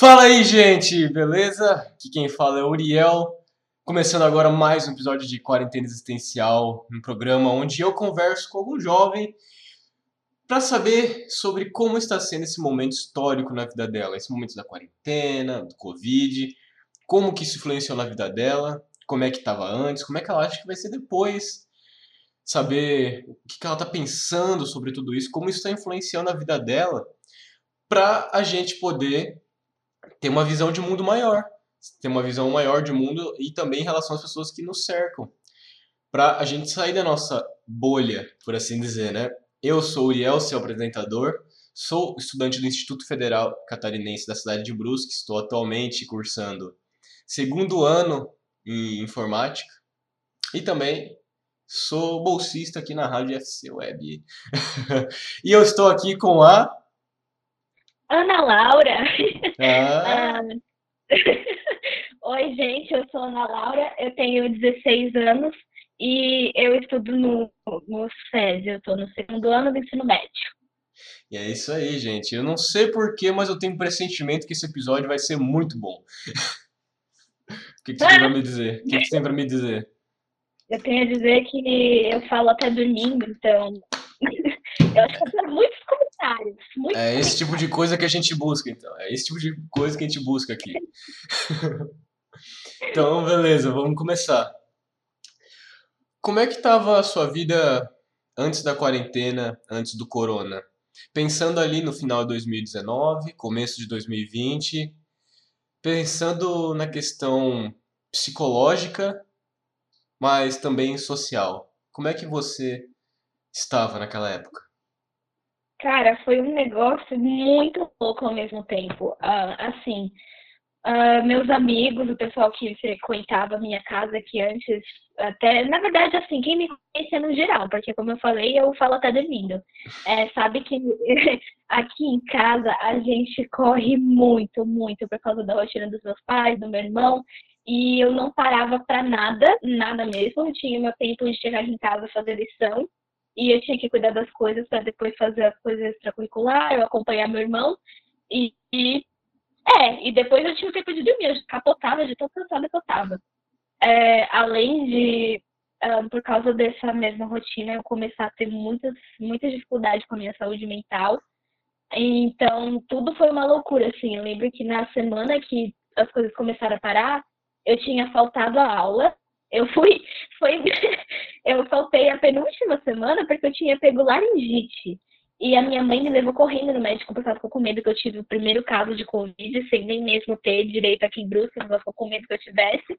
Fala aí, gente, beleza? Aqui quem fala é o Uriel. Começando agora mais um episódio de Quarentena Existencial, um programa onde eu converso com algum jovem para saber sobre como está sendo esse momento histórico na vida dela, esse momento da quarentena, do Covid, como que isso influenciou na vida dela, como é que estava antes, como é que ela acha que vai ser depois, saber o que ela está pensando sobre tudo isso, como isso está influenciando a vida dela, para a gente poder ter uma visão de mundo maior, ter uma visão maior de mundo e também em relação às pessoas que nos cercam, para a gente sair da nossa bolha, por assim dizer, né? Eu sou Uriel, seu apresentador, sou estudante do Instituto Federal Catarinense da cidade de Brusque, estou atualmente cursando segundo ano em informática. E também sou bolsista aqui na Rádio FC Web. e eu estou aqui com a Ana Laura. Ah. Oi, gente, eu sou Ana Laura, eu tenho 16 anos e eu estudo no, no SES, eu estou no segundo ano do ensino médio. E é isso aí, gente. Eu não sei porquê, mas eu tenho um pressentimento que esse episódio vai ser muito bom. o que, que você tem pra me dizer? O que, que você tem pra me dizer? Eu tenho a dizer que eu falo até domingo, então. eu acho que eu tenho muitos comentários. Muitos É esse tipo de coisa que a gente busca, então. É esse tipo de coisa que a gente busca aqui. então, beleza, vamos começar. Como é que estava a sua vida antes da quarentena, antes do corona? Pensando ali no final de 2019, começo de 2020, pensando na questão psicológica, mas também social. Como é que você estava naquela época? Cara, foi um negócio muito louco ao mesmo tempo. Ah, assim, ah, meus amigos, o pessoal que frequentava a minha casa que antes, até, na verdade, assim, quem me conhecia no geral, porque como eu falei, eu falo até dormindo. É, sabe que aqui em casa a gente corre muito, muito por causa da rotina dos meus pais, do meu irmão, e eu não parava pra nada, nada mesmo. Eu tinha meu tempo de chegar em casa fazer lição e eu tinha que cuidar das coisas para depois fazer as coisas extracurriculares, acompanhar meu irmão. E, e, é, e depois eu tinha o tempo de dormir, eu capotava de tão cansada que eu tava. É, além de, ah, por causa dessa mesma rotina, eu começar a ter muitas, muitas dificuldades com a minha saúde mental. Então, tudo foi uma loucura, assim. Eu lembro que na semana que as coisas começaram a parar, eu tinha faltado a aula. Eu fui, foi, eu faltei a penúltima semana porque eu tinha pego laringite. E a minha mãe me levou correndo no médico porque ela ficou com medo que eu tive o primeiro caso de Covid, sem nem mesmo ter direito aqui em Brusque, ela ficou com medo que eu tivesse.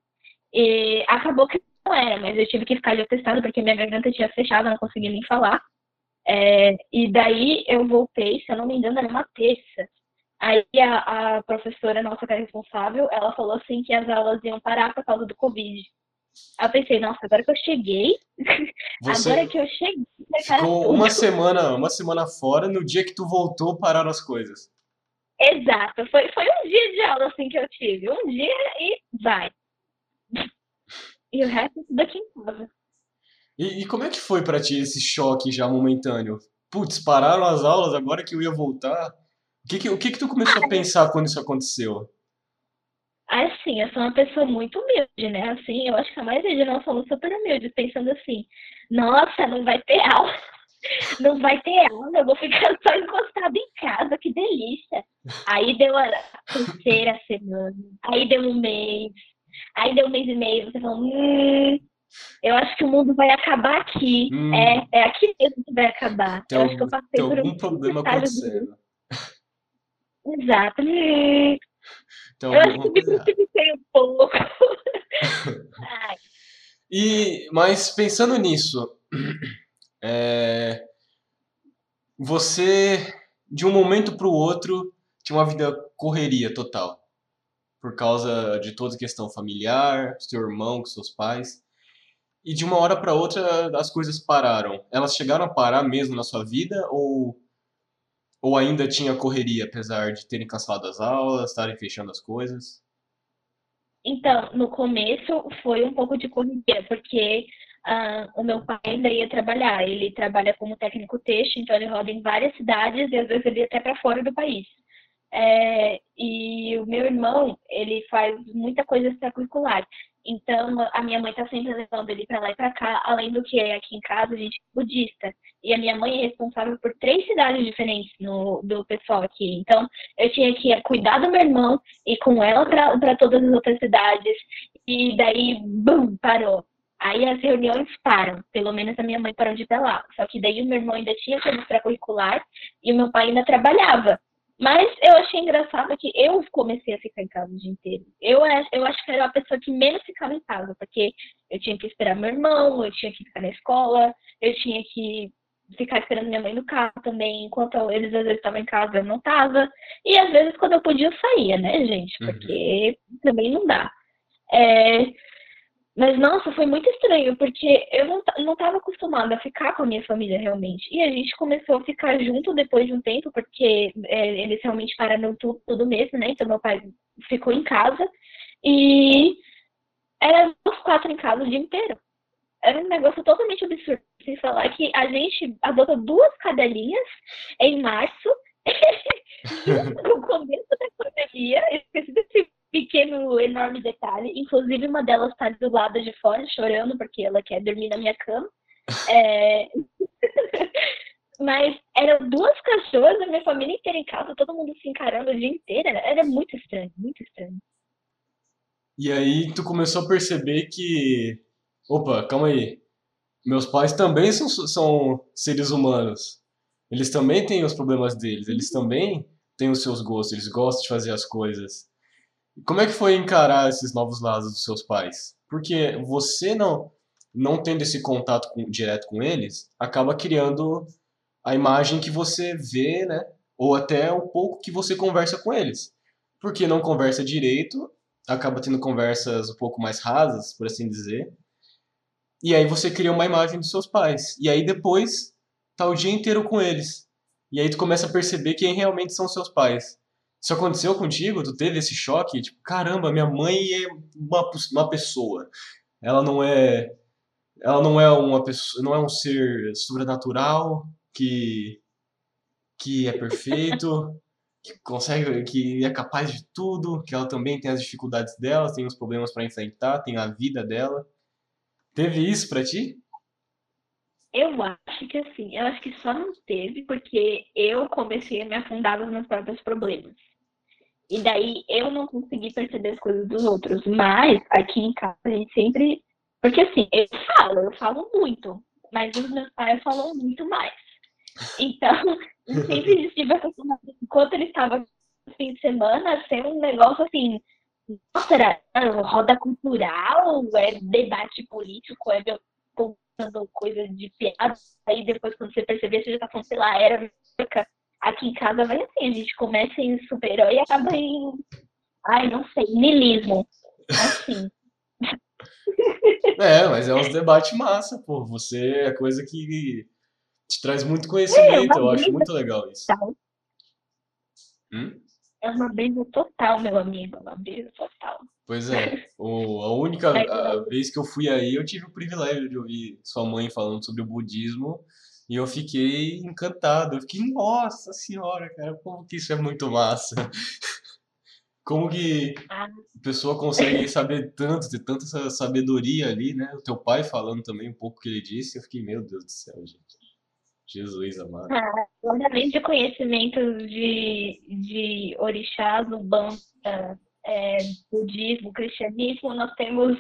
E acabou que não era, mas eu tive que ficar ali atestado porque minha garganta tinha fechado, não conseguia nem falar. É, e daí eu voltei, se eu não me engano, era uma terça. Aí a, a professora nossa que é responsável, ela falou assim que as aulas iam parar por causa do Covid. Aí eu pensei, nossa, agora que eu cheguei, Você agora que eu cheguei, cara, ficou uma semana, uma semana fora, no dia que tu voltou, pararam as coisas. Exato, foi, foi um dia de aula assim que eu tive. Um dia e vai. E o resto tudo aqui em casa. E, e como é que foi pra ti esse choque já momentâneo? Putz, pararam as aulas agora que eu ia voltar? O que que, o que que tu começou a pensar quando isso aconteceu? Assim, eu sou uma pessoa muito humilde, né? Assim, eu acho que a maioria de nós somos super humildes, pensando assim, nossa, não vai ter aula, não vai ter aula, eu vou ficar só encostada em casa, que delícia. Aí deu a terceira semana, aí deu um mês, aí deu um mês e meio, você falou, hum, eu acho que o mundo vai acabar aqui. Hum. É, é aqui mesmo que vai acabar. Tem, eu acho que algum, eu passei por algum um problema acontecendo. de- Exato. Hum, Tem Eu acho que me um pouco. E, mas pensando nisso, é, você, de um momento para o outro, tinha uma vida correria total. Por causa de toda a questão familiar, seu irmão, com seus pais. E de uma hora para outra as coisas pararam. Elas chegaram a parar mesmo na sua vida ou, ou ainda tinha correria, apesar de terem cancelado as aulas, estarem fechando as coisas? Então, no começo foi um pouco de correria, porque ah, o meu pai ainda ia trabalhar. Ele trabalha como técnico têxtil, então ele roda em várias cidades e às vezes ele ia até para fora do país. É, e o meu irmão, ele faz muita coisa extracurricular. Então, a minha mãe tá sempre levando ele para lá e para cá, além do que aqui em casa a gente é budista. E a minha mãe é responsável por três cidades diferentes no, do pessoal aqui. Então, eu tinha que cuidar do meu irmão e com ela para todas as outras cidades. E daí, bum, parou. Aí as reuniões param, pelo menos a minha mãe parou de ir pra lá. Só que daí o meu irmão ainda tinha coisa extracurricular e o meu pai ainda trabalhava. Mas eu achei engraçado que eu comecei a ficar em casa o dia inteiro. Eu, eu acho que era a pessoa que menos ficava em casa, porque eu tinha que esperar meu irmão, eu tinha que ficar na escola, eu tinha que ficar esperando minha mãe no carro também, enquanto eles às vezes estavam em casa, eu não estava. E às vezes quando eu podia eu saía, né, gente? Uhum. Porque uhum. também não dá. É, mas, nossa, foi muito estranho, porque eu não, não acostumada a ficar com a minha família realmente. E a gente começou a ficar junto depois de um tempo, porque é, eles realmente pararam tudo, tudo mesmo, né? Então, meu pai ficou em casa. E era os quatro em casa o dia inteiro. Era um negócio totalmente absurdo. Sem falar que a gente adotou duas cadelinhas em março, no começo da pandemia. esqueci desse pequeno, enorme detalhe. Inclusive, uma delas tá do lado de fora, chorando, porque ela quer dormir na minha cama. É... Mas eram duas cachorras, a minha família inteira em casa, todo mundo se encarando o dia inteiro. Era muito estranho, muito estranho. E aí tu começou a perceber que. Opa, calma aí. Meus pais também são, são seres humanos. Eles também têm os problemas deles. Eles também têm os seus gostos. Eles gostam de fazer as coisas. Como é que foi encarar esses novos lados dos seus pais? Porque você não não tendo esse contato com, direto com eles, acaba criando a imagem que você vê, né? Ou até o pouco que você conversa com eles. Porque não conversa direito, acaba tendo conversas um pouco mais rasas, por assim dizer. E aí você cria uma imagem dos seus pais. E aí depois tá o dia inteiro com eles. E aí tu começa a perceber quem realmente são seus pais. Isso aconteceu contigo? Tu teve esse choque? Tipo, caramba, minha mãe é uma, uma pessoa. Ela não é ela não é uma pessoa, não é um ser sobrenatural que que é perfeito, que consegue, que é capaz de tudo, que ela também tem as dificuldades dela, tem os problemas para enfrentar, tem a vida dela. Teve isso para ti? Eu acho que assim, eu acho que só não teve porque eu comecei a me afundar nos meus próprios problemas. E daí eu não consegui perceber as coisas dos outros. Mas aqui em casa a gente sempre. Porque assim, eu falo, eu falo muito. Mas os meus pais falam muito mais. Então, eu sempre estive acostumada. Enquanto ele estava no fim de semana, ser um negócio assim. Nossa, era roda cultural, é debate político, é contando coisas de piada. Aí depois, quando você perceber, você já tá falando, sei lá, era Aqui em casa vai assim, a gente começa em super-herói e acaba em. Ai, não sei, nilismo. Assim. É, mas é uns debates massa, pô. Você é coisa que te traz muito conhecimento. É, eu acho muito legal isso. Hum? É uma brisa total, meu amigo. Uma brisa total. Pois é. O, a única a vez que eu fui aí, eu tive o privilégio de ouvir sua mãe falando sobre o budismo. E eu fiquei encantado. Eu fiquei, nossa senhora, cara, como que isso é muito massa. Como que ah. a pessoa consegue saber tanto, ter tanta sabedoria ali, né? O teu pai falando também um pouco que ele disse. Eu fiquei, meu Deus do céu, gente. Jesus amado. Ah, além de conhecimentos de, de orixás, umbanda, é, budismo, cristianismo, nós temos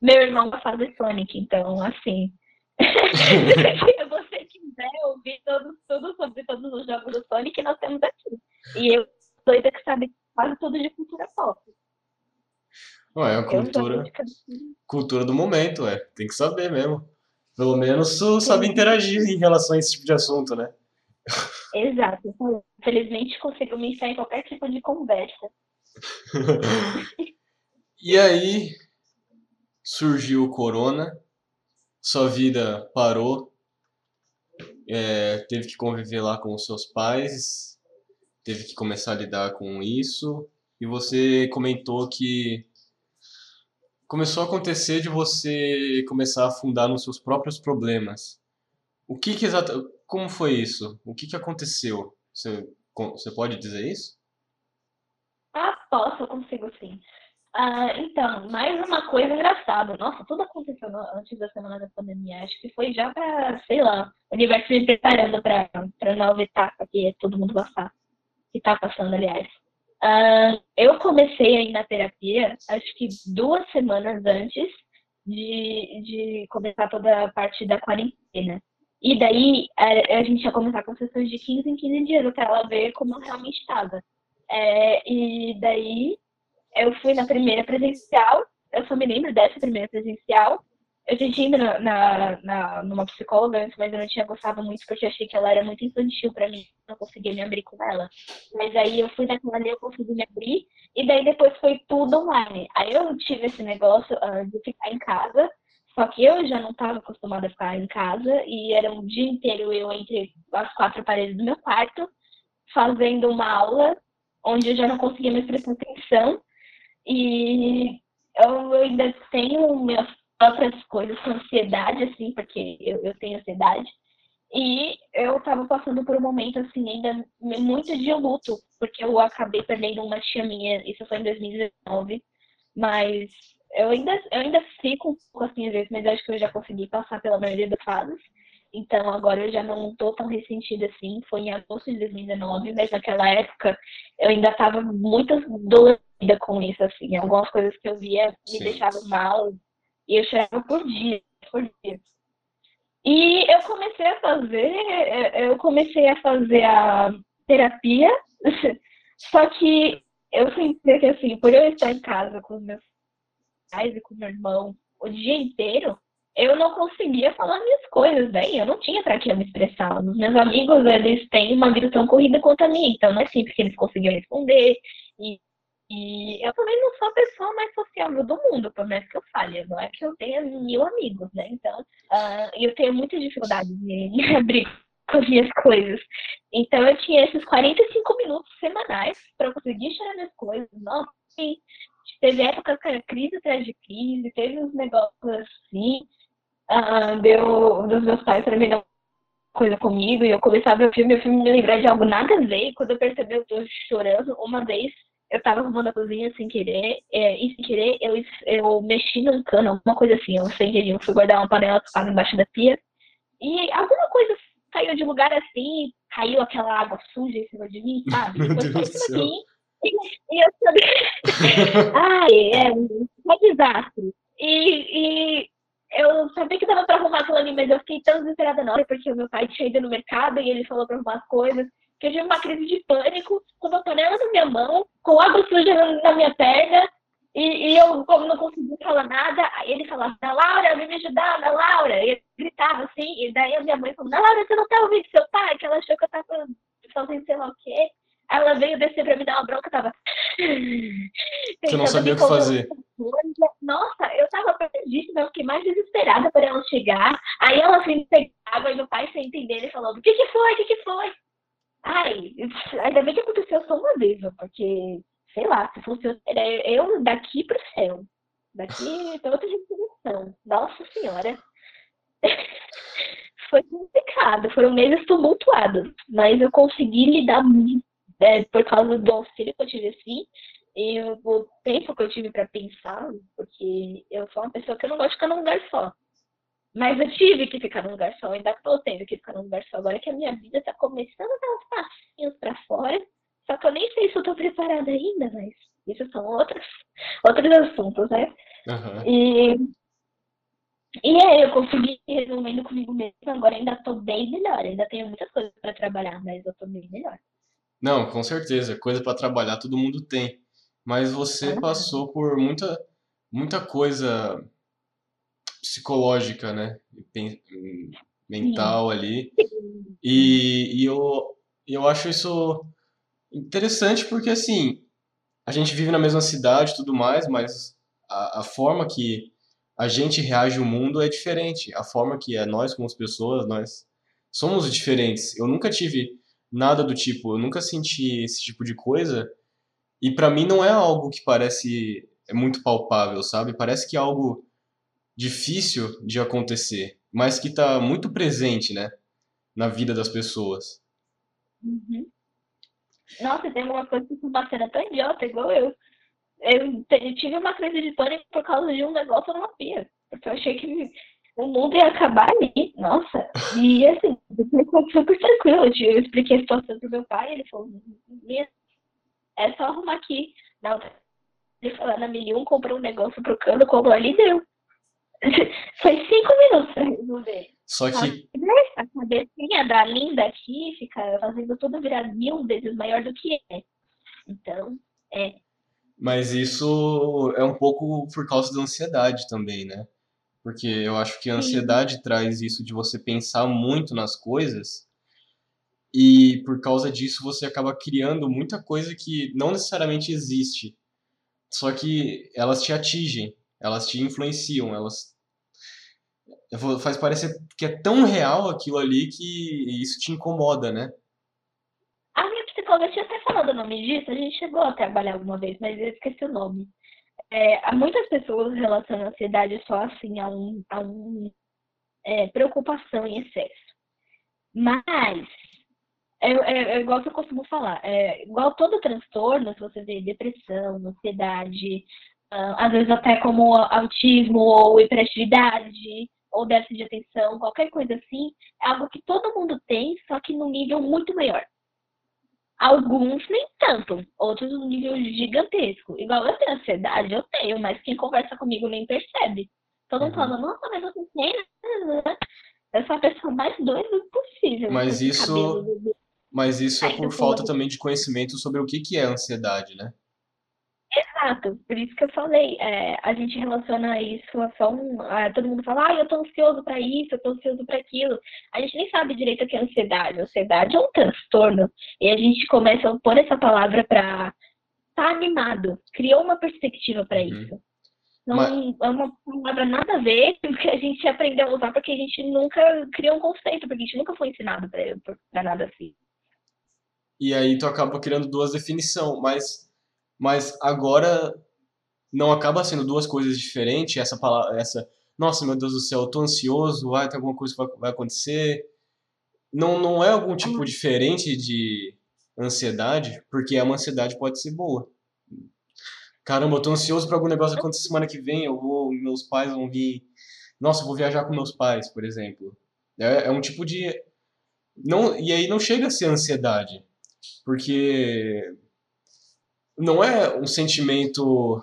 meu irmão fase Sonic, então, assim, se você quiser ouvir tudo, tudo sobre todos os jogos do Sonic, nós temos aqui. E eu doida que sabe quase tudo de cultura pop. Ué, é a cultura, cultura do momento, é. Tem que saber mesmo. Pelo menos sabe interagir em relação a esse tipo de assunto, né? Exato. Infelizmente conseguiu me enfiar em qualquer tipo de conversa. e aí surgiu o corona sua vida parou, é, teve que conviver lá com os seus pais, teve que começar a lidar com isso, e você comentou que começou a acontecer de você começar a afundar nos seus próprios problemas. O que, que como foi isso? O que, que aconteceu? Você, você pode dizer isso? Ah, posso, consigo sim. Ah, então, mais uma coisa engraçada. Nossa, tudo aconteceu antes da semana da pandemia. Acho que foi já para, sei lá, o universo me preparando para a nova etapa que todo mundo passar. Que está passando, aliás. Uh, eu comecei aí na terapia, acho que duas semanas antes de, de começar toda a parte da quarentena. E daí a, a gente ia começar com sessões de 15 em 15 dias, para ela ver como realmente estava. É, e daí eu fui na primeira presencial, eu só me lembro dessa primeira presencial. Eu tinha ido na, na, na, numa psicóloga antes, mas eu não tinha gostado muito porque eu achei que ela era muito infantil para mim. Não conseguia me abrir com ela. Mas aí eu fui naquela ali, eu consegui me abrir. E daí depois foi tudo online. Aí eu tive esse negócio uh, de ficar em casa. Só que eu já não estava acostumada a ficar em casa. E era um dia inteiro eu entre as quatro paredes do meu quarto, fazendo uma aula, onde eu já não conseguia mais prestar atenção. E eu ainda tenho minhas próprias coisas com ansiedade, assim, porque eu, eu tenho ansiedade. E eu tava passando por um momento, assim, ainda muito de luto, porque eu acabei perdendo uma tia minha, isso foi em 2019, mas eu ainda, eu ainda fico um pouco assim às vezes, mas acho que eu já consegui passar pela maioria das fases. Então agora eu já não tô tão ressentida assim. Foi em agosto de 2019, mas naquela época eu ainda tava muito dolorida com isso, assim. Algumas coisas que eu via me Sim. deixavam mal, e eu chorava por dia, por dia. E eu comecei a fazer, eu comecei a fazer a terapia, só que eu senti que assim, por eu estar em casa com os meus pais e com meu irmão o dia inteiro, eu não conseguia falar minhas coisas, bem, eu não tinha para que me expressar. Os meus amigos, eles têm uma vida tão corrida quanto a então não é sempre que eles conseguiam responder. E e eu também não sou a pessoa mais sociável do mundo, por mais que eu fale. Não é que eu tenha mil amigos, né? Então, uh, eu tenho muita dificuldade de abrir com as minhas coisas. Então, eu tinha esses 45 minutos semanais para conseguir tirar minhas coisas. Nossa, teve épocas que era crise atrás de crise, teve uns negócios assim. Uh, deu dos meus pais mim não coisa comigo e eu começava a ver o filme o filme me lembrar de algo nada a ver. E quando eu percebi, eu tô chorando. Uma vez eu tava arrumando a cozinha sem querer, é, e sem querer eu, eu mexi num cano, alguma coisa assim, eu sem querer, eu fui guardar uma panela tocada embaixo da pia, e alguma coisa saiu de lugar assim, caiu aquela água suja em cima de mim, sabe? Meu Deus do céu. Assim, e, e eu sabia... Ai, é um desastre. E, e eu sabia que dava pra arrumar aquilo ali, mas eu fiquei tão desesperada na hora, porque o meu pai tinha ido no mercado e ele falou pra arrumar as coisas que eu tive uma crise de pânico com uma panela na minha mão, com água suja na minha perna, e, e eu, como não conseguia falar nada, aí ele falava, Ana Laura, vem me ajudar, Ana Laura, e ele gritava assim, e daí a minha mãe falou, Ana Laura, você não tá ouvindo seu pai? Que ela achou que eu tava fazendo sei lá o quê. Aí ela veio descer pra me dar uma bronca, eu tava. Você não sabia o que fazer. Nossa, eu perdidíssima, eu fiquei mais desesperada para ela chegar. Aí ela veio pegar água e meu pai, sem entender, ele falou: O que que foi? O que que foi? Ai, ainda bem que aconteceu só uma vez, porque, sei lá, se fosse eu daqui pro céu. Daqui pra outra dimensão. Nossa Senhora. Foi complicado, foram meses tumultuados, mas eu consegui lidar é, por causa do auxílio que eu tive assim, e o tempo que eu tive para pensar, porque eu sou uma pessoa que eu não gosto de ficar num lugar só. Mas eu tive que ficar num lugar só, ainda estou tendo que ficar num lugar só. Agora que a minha vida está começando a dar uns passinhos para fora. Só que eu nem sei se eu estou preparada ainda, mas isso são outros, outros assuntos, né? Uhum. E, e aí eu consegui resolvendo comigo mesmo. Agora ainda estou bem melhor. Ainda tenho muitas coisas para trabalhar, mas eu estou bem melhor. Não, com certeza. Coisa para trabalhar todo mundo tem. Mas você passou por muita, muita coisa psicológica, né? Mental ali. E, e eu, eu acho isso interessante porque, assim, a gente vive na mesma cidade e tudo mais, mas a, a forma que a gente reage ao mundo é diferente. A forma que é nós, como pessoas, nós somos diferentes. Eu nunca tive nada do tipo, eu nunca senti esse tipo de coisa. E para mim não é algo que parece é muito palpável, sabe? Parece que é algo difícil de acontecer, mas que está muito presente, né, na vida das pessoas. Uhum. Nossa, tem alguma coisa que uma cena tão idiota, igual eu. Eu, eu tive uma crise de pânico por causa de um negócio numa pia. Porque eu achei que o mundo ia acabar ali. Nossa. E assim, foi super tranquilo. Eu expliquei a situação pro meu pai, ele falou, é só arrumar aqui. Na outra, ele falou, na Milium, comprou um negócio pro cano, como ali deu. Foi cinco minutos pra resolver. Só que. A cabecinha da linda aqui fica fazendo tudo virar mil vezes maior do que é. Então, é. Mas isso é um pouco por causa da ansiedade também, né? Porque eu acho que a ansiedade Sim. traz isso de você pensar muito nas coisas e por causa disso você acaba criando muita coisa que não necessariamente existe. Só que elas te atingem, elas te influenciam, elas faz parecer que é tão real aquilo ali que isso te incomoda, né? A minha psicóloga tinha até falado o nome disso, a gente chegou a trabalhar alguma vez, mas eu esqueci o nome. É, muitas pessoas relacionam a ansiedade só assim a um, a um é, preocupação em excesso. Mas é, é, é, igual que eu costumo falar, é igual todo transtorno, se você vê depressão, ansiedade, uh, às vezes até como autismo ou hiperatividade, ou déficit de atenção, qualquer coisa assim, é algo que todo mundo tem, só que num nível muito maior. Alguns nem tanto, outros num nível gigantesco. Igual eu tenho ansiedade, eu tenho, mas quem conversa comigo nem percebe. Todo mundo uhum. fala, nossa, mas você tem? Eu sou a pessoa mais doida possível. Mas isso, mas isso é por falta também de conhecimento sobre o que, que é ansiedade, né? Exato, por isso que eu falei, é, a gente relaciona isso a só um. A, todo mundo fala, ah, eu tô ansioso para isso, eu tô ansioso para aquilo. A gente nem sabe direito o que é ansiedade. Ansiedade é um transtorno. E a gente começa a pôr essa palavra estar tá animado, criou uma perspectiva para uhum. isso. Não Mas... é uma palavra nada a ver com o que a gente aprendeu a usar, porque a gente nunca criou um conceito, porque a gente nunca foi ensinado para nada assim. E aí tu acaba criando duas definições, mas mas agora não acaba sendo duas coisas diferentes, essa palavra, essa, nossa, meu Deus do céu, eu tô ansioso, vai ter alguma coisa que vai, vai acontecer. Não, não é algum tipo uhum. diferente de ansiedade, porque uma ansiedade pode ser boa. Caramba, eu tô ansioso para algum negócio acontecer semana que vem, eu vou, meus pais vão vir. Nossa, eu vou viajar com meus pais, por exemplo. É, é um tipo de não, e aí não chega a ser ansiedade, porque não é um sentimento.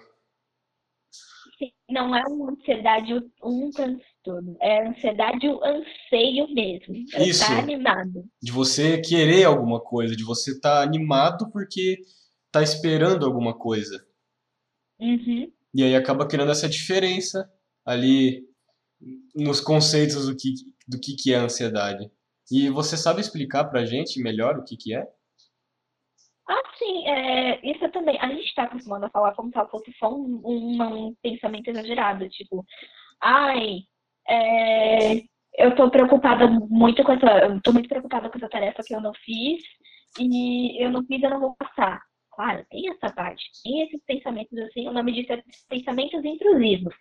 Não é uma ansiedade, um transtorno. É ansiedade, o anseio mesmo. É Isso. Tá animado. De você querer alguma coisa, de você estar tá animado porque tá esperando alguma coisa. Uhum. E aí acaba criando essa diferença ali nos conceitos do que, do que, que é ansiedade. E você sabe explicar pra gente melhor o que, que é? Ah, sim, é, isso também. A gente está acostumado a falar como se fosse só um, um, um, pensamento exagerado, tipo, ai, é, eu estou preocupada muito com essa. Estou muito preocupada com essa tarefa que eu não fiz, e eu não fiz, eu não vou passar. Claro, tem essa parte, tem esses pensamentos assim, o nome disso é pensamentos intrusivos.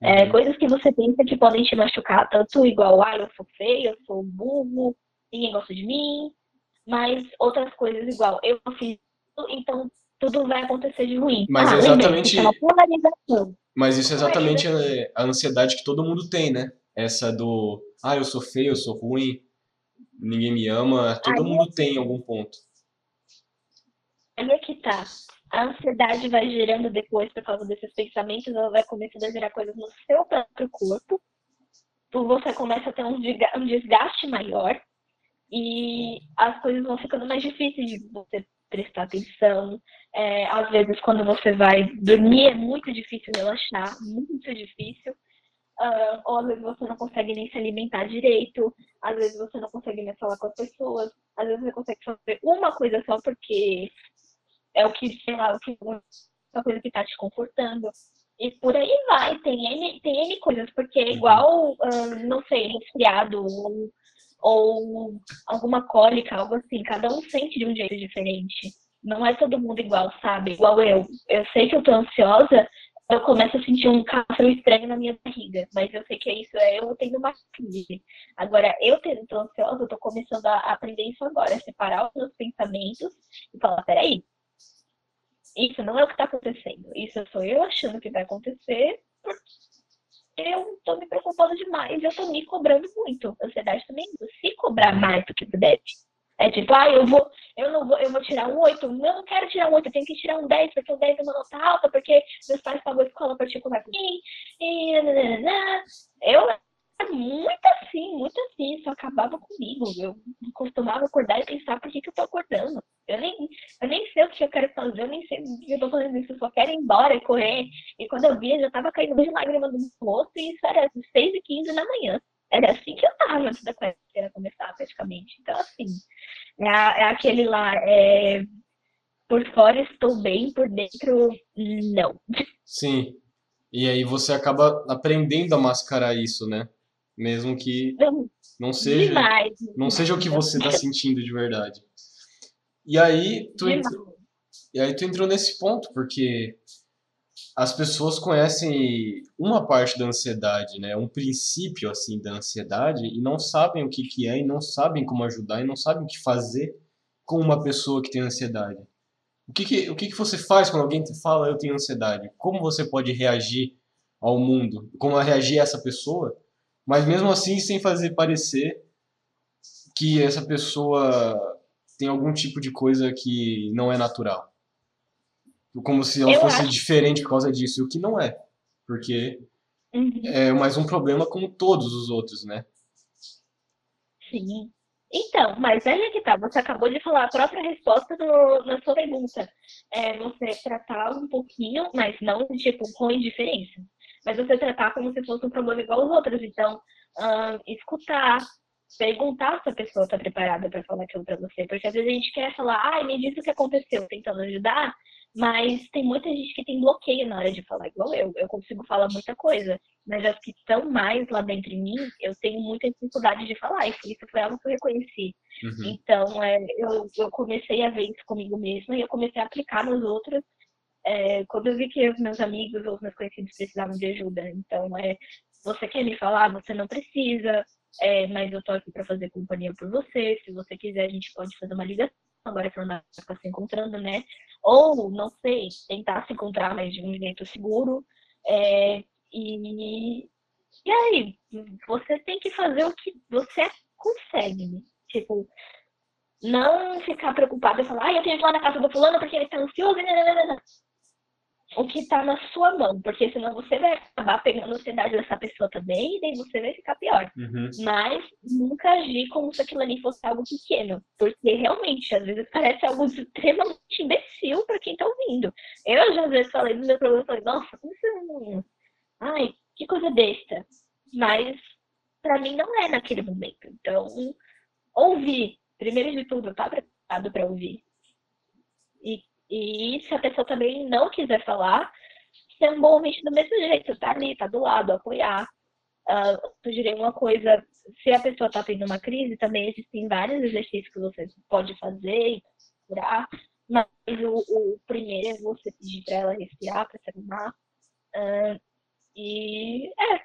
É, uhum. coisas que você pensa que podem te machucar, tanto igual, ah, eu sou feio, eu sou burro, ninguém gosta de mim, mas outras coisas igual, eu fiz então tudo vai acontecer de ruim. Mas ah, exatamente. É polarização. Mas isso é exatamente a ansiedade que todo mundo tem, né? Essa do, ah, eu sou feio, eu sou ruim, ninguém me ama, todo Aí mundo é... tem em algum ponto. Aí é que tá. A ansiedade vai gerando depois, por causa desses pensamentos, ela vai começando a gerar coisas no seu próprio corpo. Você começa a ter um desgaste maior e as coisas vão ficando mais difíceis de você prestar atenção. É, às vezes, quando você vai dormir, é muito difícil relaxar, muito difícil. Uh, ou às vezes você não consegue nem se alimentar direito, às vezes você não consegue nem falar com as pessoas, às vezes você consegue fazer uma coisa só porque é o que, sei lá, o que, uma coisa que tá te confortando. E por aí vai, tem N, tem N coisas, porque é igual, uh, não sei, resfriado, ou ou alguma cólica, algo assim. Cada um sente de um jeito diferente. Não é todo mundo igual, sabe? Igual eu. Eu sei que eu tô ansiosa eu começo a sentir um café estranho na minha barriga. Mas eu sei que isso é eu tendo uma crise. Agora, eu tendo tô ansiosa, eu tô começando a aprender isso agora, separar os meus pensamentos e falar, peraí, isso não é o que está acontecendo. Isso sou eu achando que vai acontecer eu estou me preocupando demais. Eu estou me cobrando muito. A ansiedade também, se cobrar mais do que deve. É tipo, ah, eu vou, eu não vou, eu vou tirar um 8. Eu não quero tirar um 8, eu tenho que tirar um 10, porque o 10 é uma nota alta, porque meus pais pagam a escola particular pra mim. E, eu muito assim, muito assim, isso acabava comigo. Eu costumava acordar e pensar por que, que eu tô acordando. Eu nem, eu nem sei o que eu quero fazer, eu nem sei o que eu tô fazendo isso, eu só quero ir embora e correr. E quando eu via, já tava caindo de lágrimas do rosto e isso era 6 e 15 da manhã. Era assim que eu tava antes da quarentena começar, praticamente. Então, assim, é, é aquele lá, é, por fora estou bem, por dentro, não. Sim. E aí você acaba aprendendo a mascarar isso, né? Mesmo que não seja, demais, não seja o que você está sentindo de verdade. E aí, tu entrou, e aí tu entrou nesse ponto, porque as pessoas conhecem uma parte da ansiedade, né? Um princípio assim da ansiedade e não sabem o que que é e não sabem como ajudar e não sabem o que fazer com uma pessoa que tem ansiedade. O que que, o que que você faz quando alguém te fala eu tenho ansiedade? Como você pode reagir ao mundo? Como reagir a essa pessoa mas mesmo assim sem fazer parecer que essa pessoa tem algum tipo de coisa que não é natural. Como se ela Eu fosse acho... diferente por causa disso, o que não é. Porque uhum. é mais um problema como todos os outros, né? Sim. Então, mas aí é que tá, você acabou de falar a própria resposta do, na sua pergunta. É você tratar um pouquinho, mas não tipo com indiferença mas você tratar como se fosse um problema igual aos outros. Então, uh, escutar, perguntar se a pessoa está preparada para falar aquilo para você. Porque às vezes a gente quer falar, ai, me diz o que aconteceu, tentando ajudar, mas tem muita gente que tem bloqueio na hora de falar, igual eu. Eu consigo falar muita coisa, mas as que estão mais lá dentro de mim, eu tenho muita dificuldade de falar. E isso foi algo que eu reconheci. Uhum. Então, é, eu, eu comecei a ver isso comigo mesma e eu comecei a aplicar nos outros é, quando eu vi que os meus amigos ou os meus conhecidos precisavam de ajuda. Então, é, você quer me falar, você não precisa, é, mas eu tô aqui para fazer companhia por você. Se você quiser, a gente pode fazer uma ligação. Agora que não dá pra se encontrando, né? Ou, não sei, tentar se encontrar, mas de um jeito seguro. É, e, e aí, você tem que fazer o que você consegue. Né? Tipo, não ficar preocupado e falar, ah, eu tenho que ir lá na casa do fulano porque ele tá ansioso. Não, não, não, o que está na sua mão, porque senão você vai acabar pegando a ansiedade dessa pessoa também e daí você vai ficar pior. Uhum. Mas nunca agir como se aquilo ali fosse algo pequeno, porque realmente às vezes parece algo extremamente imbecil para quem está ouvindo. Eu já às vezes falei do meu problema, falei, nossa, como você. Ai, que coisa besta. Mas para mim não é naquele momento. Então, ouvir, primeiro de tudo, tá preparado para ouvir. E e se a pessoa também não quiser falar, ser um bom ouvinte do mesmo jeito, tá ali, tá do lado, apoiar. Uh, sugerir uma coisa, se a pessoa está tendo uma crise, também existem vários exercícios que você pode fazer e curar, mas o, o, primeiro é você pedir para ela respirar, para se arrumar. Uh, e é.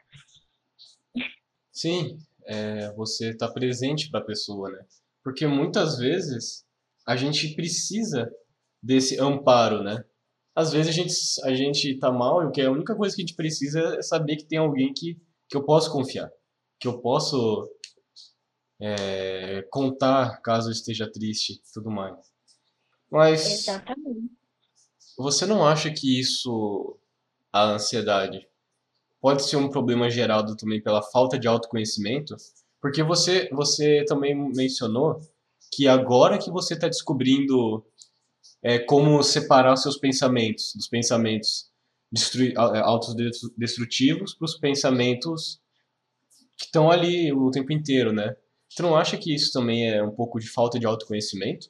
Sim, é, você está presente para a pessoa, né? Porque muitas vezes a gente precisa desse amparo, né? Às vezes a gente, a gente tá mal e o que é a única coisa que a gente precisa é saber que tem alguém que, que eu posso confiar, que eu posso é, contar caso eu esteja triste e tudo mais. Mas Exatamente. você não acha que isso, a ansiedade, pode ser um problema gerado também pela falta de autoconhecimento? Porque você, você também mencionou que agora que você está descobrindo é, como separar seus pensamentos, dos pensamentos é, autodestrutivos para os pensamentos que estão ali o tempo inteiro, né? Você não acha que isso também é um pouco de falta de autoconhecimento?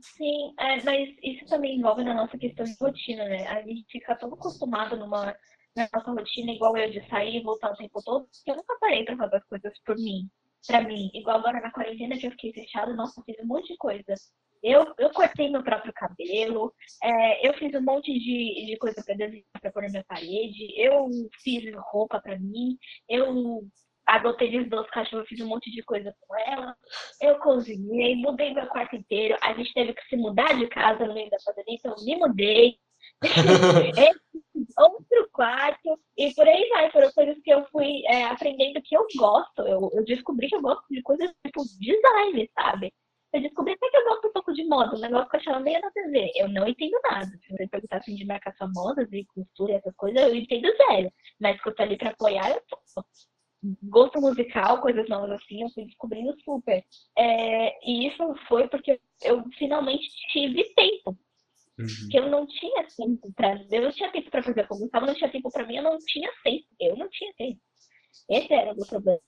Sim, é, mas isso também envolve na nossa questão de rotina, né? A gente fica tão acostumado numa na nossa rotina, igual eu de sair e voltar o tempo todo, que eu nunca parei para fazer as coisas por mim, para mim. Igual agora na quarentena que eu fiquei fechada, nossa, fiz um monte de coisa Eu, eu cortei meu próprio cabelo, é, eu fiz um monte de, de coisa para desenhar para pôr na minha parede, eu fiz roupa para mim, eu adotei os dois cachorros, fiz um monte de coisa com ela, eu cozinhei, mudei meu quarto inteiro, a gente teve que se mudar de casa no meio da pandemia, então eu me mudei. outro quarto, e por aí vai. Foram coisas que eu fui é, aprendendo que eu gosto. Eu, eu descobri que eu gosto de coisas tipo design, sabe? Eu descobri até que eu gosto um pouco de moda, um negócio que eu achava meio na TV. Eu não entendo nada. Se você perguntar assim de marcação modas e costura e essas coisas, eu entendo zero. Mas que eu tô ali pra apoiar, eu tô. Gosto musical, coisas novas assim, eu fui descobrindo super. É, e isso foi porque eu finalmente tive tempo. Uhum. Que eu não tinha tempo pra. Eu não tinha tempo pra fazer como estava, não tinha tempo pra mim, eu não tinha tempo. Eu não tinha tempo. Esse era o meu problema.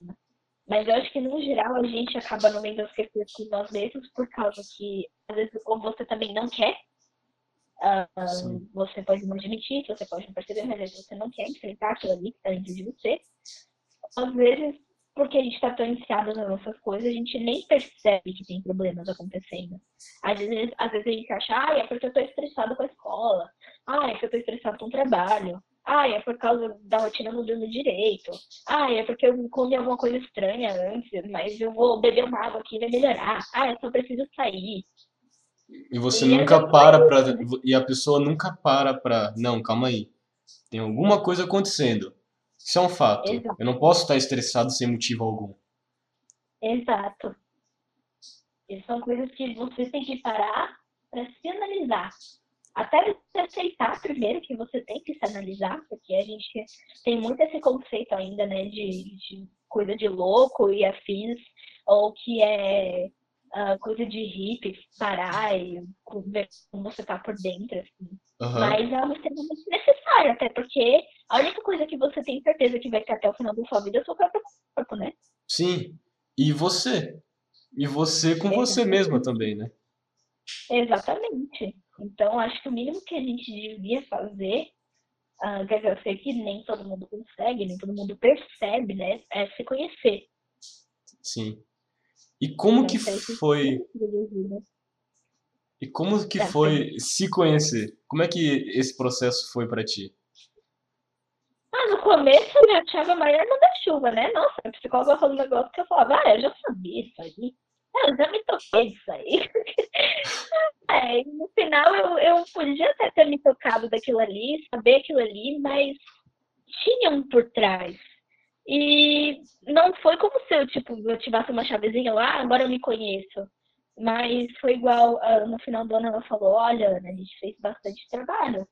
Mas eu acho que, no geral, a gente acaba no meio das questões com nós mesmos por causa que, às vezes, ou você também não quer, uh, você pode não admitir, você pode não perceber, mas às vezes você não quer enfrentar aquilo ali que está dentro de você. Às vezes, porque a gente está tão iniciado nas nossas coisas, a gente nem percebe que tem problemas acontecendo. Às vezes, às vezes a gente acha, ah, é porque eu estou estressado com a escola, ah, é porque eu estou estressado com o trabalho, ah, é por causa da rotina não dormir direito. Ah, é porque eu comi alguma coisa estranha antes, mas eu vou beber uma água aqui e vai melhorar. Ah, eu só preciso sair. E você e nunca para pra. E a pessoa nunca para pra. Não, calma aí. Tem alguma coisa acontecendo. Isso é um fato. Exato. Eu não posso estar estressado sem motivo algum. Exato. E são coisas que você tem que parar para se analisar até você aceitar primeiro que você tem que se analisar, porque a gente tem muito esse conceito ainda, né, de, de coisa de louco e afins, ou que é uh, coisa de hippie, parar e ver como você tá por dentro, assim. Uhum. Mas é algo extremamente necessário, até porque a única coisa que você tem certeza que vai ter até o final da sua vida é o seu próprio corpo, né? Sim. E você? E você com você mesma também, né? Exatamente. Então, acho que o mínimo que a gente devia fazer, uh, quer dizer, eu sei que nem todo mundo consegue, nem todo mundo percebe, né? É se conhecer. Sim. E como que foi. E como que foi se conhecer? Como é que esse processo foi para ti? Ah, no começo eu me achava maior da chuva, né? Nossa, a psicóloga falou um negócio que eu falava, ah, eu já sabia isso aí. Eu já me toquei disso aí. é, no final eu, eu podia até ter me tocado daquilo ali, saber aquilo ali, mas tinha um por trás. E não foi como se eu, tipo, eu tivesse uma chavezinha lá, ah, agora eu me conheço. Mas foi igual, uh, no final do ano ela falou, olha, Ana, a gente fez bastante trabalho.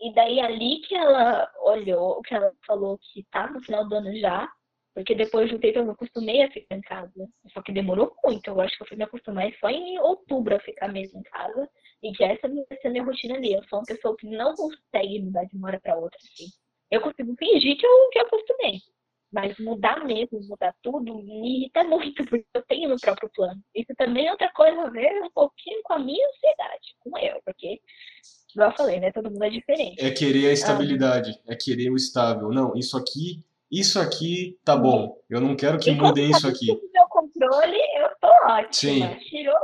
E daí ali que ela olhou, que ela falou que tá no final do ano já, porque depois de um tempo eu me acostumei a ficar em casa. Só que demorou muito. Eu acho que eu fui me acostumar só em outubro a ficar mesmo em casa. E que essa vai ser a minha rotina ali. Eu sou uma pessoa que não consegue mudar de uma hora para outra. Assim. Eu consigo fingir que eu, que eu acostumei. Mas mudar mesmo, mudar tudo, me irrita muito, porque eu tenho meu próprio plano. Isso também é outra coisa a ver um pouquinho com a minha ansiedade, com eu, porque, igual eu falei, né? Todo mundo é diferente. É querer a estabilidade, ah, é querer o estável. Não, isso aqui isso aqui tá bom. Eu não quero que mudem isso aqui. Se meu controle, eu tô ótima. Sim. Tirou,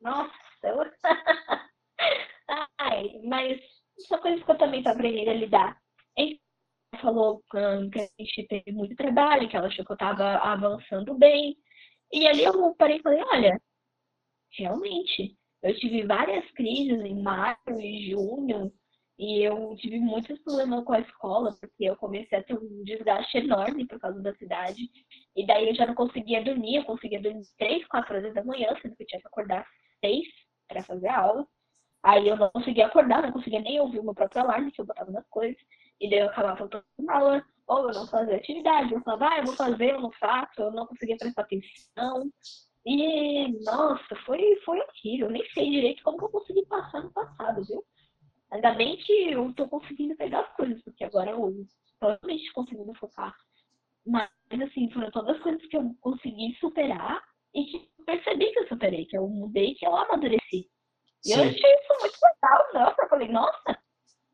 nossa, eu... Ai, mas são coisas que eu também tô aprendendo a lidar. Ele falou que a gente teve muito trabalho, que ela achou que eu tava avançando bem. E ali eu parei e falei, olha, realmente, eu tive várias crises em maio e junho, e eu tive muitos problemas com a escola, porque eu comecei a ter um desgaste enorme por causa da cidade. E daí eu já não conseguia dormir, eu conseguia dormir três, quatro horas da manhã, sendo que eu tinha que acordar seis para fazer aula. Aí eu não conseguia acordar, não conseguia nem ouvir o meu próprio alarme que eu botava nas coisas. E daí eu acabava faltando aula, ou eu não fazia atividade. Eu falava, ah, eu vou fazer, eu não faço, eu não conseguia prestar atenção. E, nossa, foi, foi horrível. Eu nem sei direito como que eu consegui passar no passado, viu? Ainda bem que eu tô conseguindo pegar as coisas, porque agora eu tô realmente conseguindo focar. Mas, assim, foram todas as coisas que eu consegui superar e que eu percebi que eu superei, que eu mudei, que eu amadureci. E eu achei isso muito legal, nossa. Eu falei, nossa,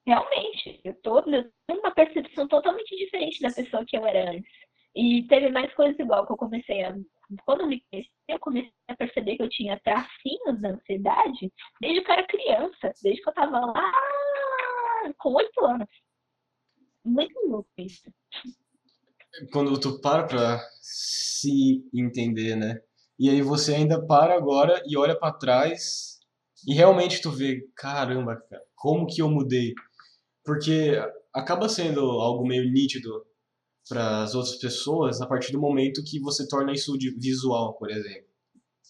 realmente, eu tô tendo uma percepção totalmente diferente da pessoa que eu era antes. E teve mais coisas igual que eu comecei a, quando me conheci, eu comecei a perceber que eu tinha tracinhos da ansiedade desde que eu era criança, desde que eu tava lá com oito anos. Muito louco isso. Quando tu para pra se entender, né? E aí você ainda para agora e olha para trás e realmente tu vê, caramba, cara, como que eu mudei? Porque acaba sendo algo meio nítido para as outras pessoas a partir do momento que você torna isso visual, por exemplo.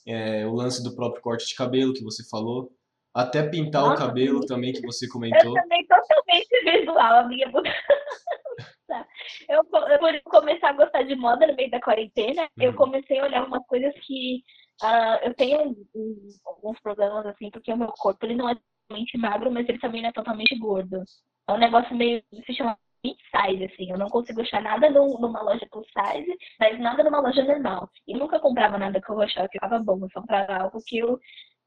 É, o lance do próprio corte de cabelo que você falou, até pintar Nossa, o cabelo sim. também que você comentou. Eu também totalmente visual, a minha eu, por começar a gostar de moda no meio da quarentena, uhum. eu comecei a olhar umas coisas que uh, eu tenho um, alguns problemas assim, porque o meu corpo ele não é totalmente magro, mas ele também não é totalmente gordo. É um negócio meio se chama mid size, assim. Eu não consigo achar nada no, numa loja plus size, mas nada numa loja normal. E nunca comprava nada que eu achava que ficava bom. Eu só comprava algo que eu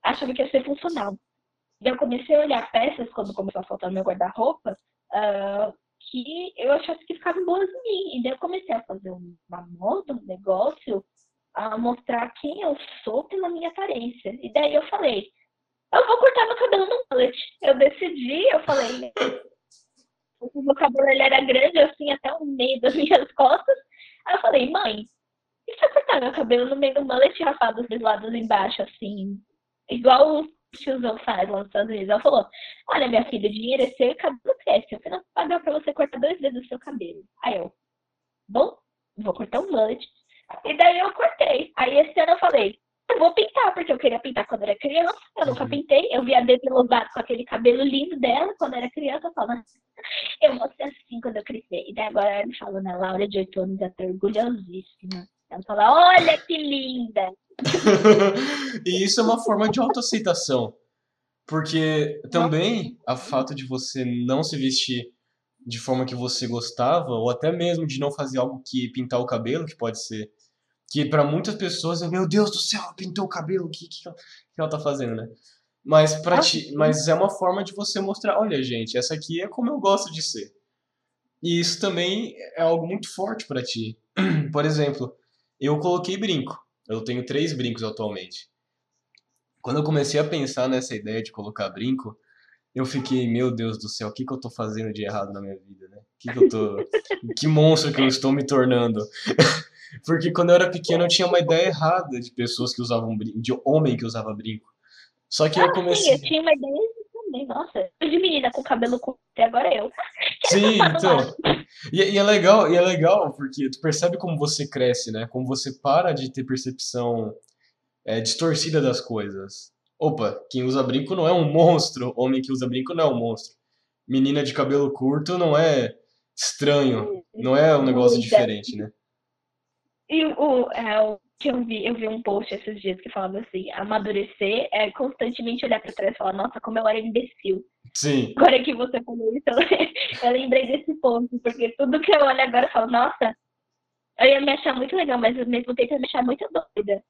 achava que ia ser funcional. E eu comecei a olhar peças quando começou a faltar no meu guarda-roupa, uh, que eu achasse que ficavam boas em mim. E daí eu comecei a fazer uma moda, um negócio, a mostrar quem eu sou pela minha aparência. E daí eu falei, eu vou cortar meu cabelo no mullet. Eu decidi, eu falei, o meu cabelo ele era grande, assim, até o meio das minhas costas. Aí eu falei, mãe, e se eu cortar meu cabelo no meio do mullet e rapar dos dois lados embaixo, assim, igual o tiozão faz lá nos Estados Unidos? Ela falou, olha, minha filha, o dinheiro é seu e cabelo cresce. Eu não pagar pra você cortar dois dedos do seu cabelo. Aí eu, bom, vou cortar um mullet. E daí eu cortei. Aí esse ano eu falei, eu vou pintar, porque eu queria pintar quando era criança, eu nunca uhum. pintei. Eu vi a Demi Lovato com aquele cabelo lindo dela quando era criança, eu falava, eu vou ser assim quando eu crescer. E daí agora ela me falou, né, Laura de 8 anos, já tô orgulhosíssima. Ela fala, olha que linda! e isso é uma forma de autoaceitação. Porque também o fato de você não se vestir de forma que você gostava, ou até mesmo de não fazer algo que pintar o cabelo, que pode ser que para muitas pessoas é, meu Deus do céu, pintou o cabelo, o que, que, que ela tá fazendo, né? Mas, pra ti, mas é uma forma de você mostrar, olha, gente, essa aqui é como eu gosto de ser. E isso também é algo muito forte para ti. Por exemplo, eu coloquei brinco. Eu tenho três brincos atualmente. Quando eu comecei a pensar nessa ideia de colocar brinco, eu fiquei, meu Deus do céu, o que, que eu tô fazendo de errado na minha vida, né? Que, que eu tô. que monstro que eu estou me tornando. Porque quando eu era pequeno eu tinha uma ideia errada de pessoas que usavam brinco, de homem que usava brinco. Só que ah, eu comecei. Sim, eu tinha uma ideia também, nossa. De menina com cabelo curto, e agora eu. Sim, então. E, e, é legal, e é legal, porque tu percebe como você cresce, né? Como você para de ter percepção é, distorcida das coisas. Opa, quem usa brinco não é um monstro. Homem que usa brinco não é um monstro. Menina de cabelo curto não é estranho. Não é um negócio diferente, né? E o, é, o que eu vi, eu vi um post esses dias que falava assim, amadurecer é constantemente olhar para trás e falar, nossa, como eu era imbecil. Sim. Agora que você falou isso, eu lembrei desse ponto, porque tudo que eu olho agora eu falo, nossa, eu ia me achar muito legal, mas ao mesmo tempo eu ia me achar muito doida.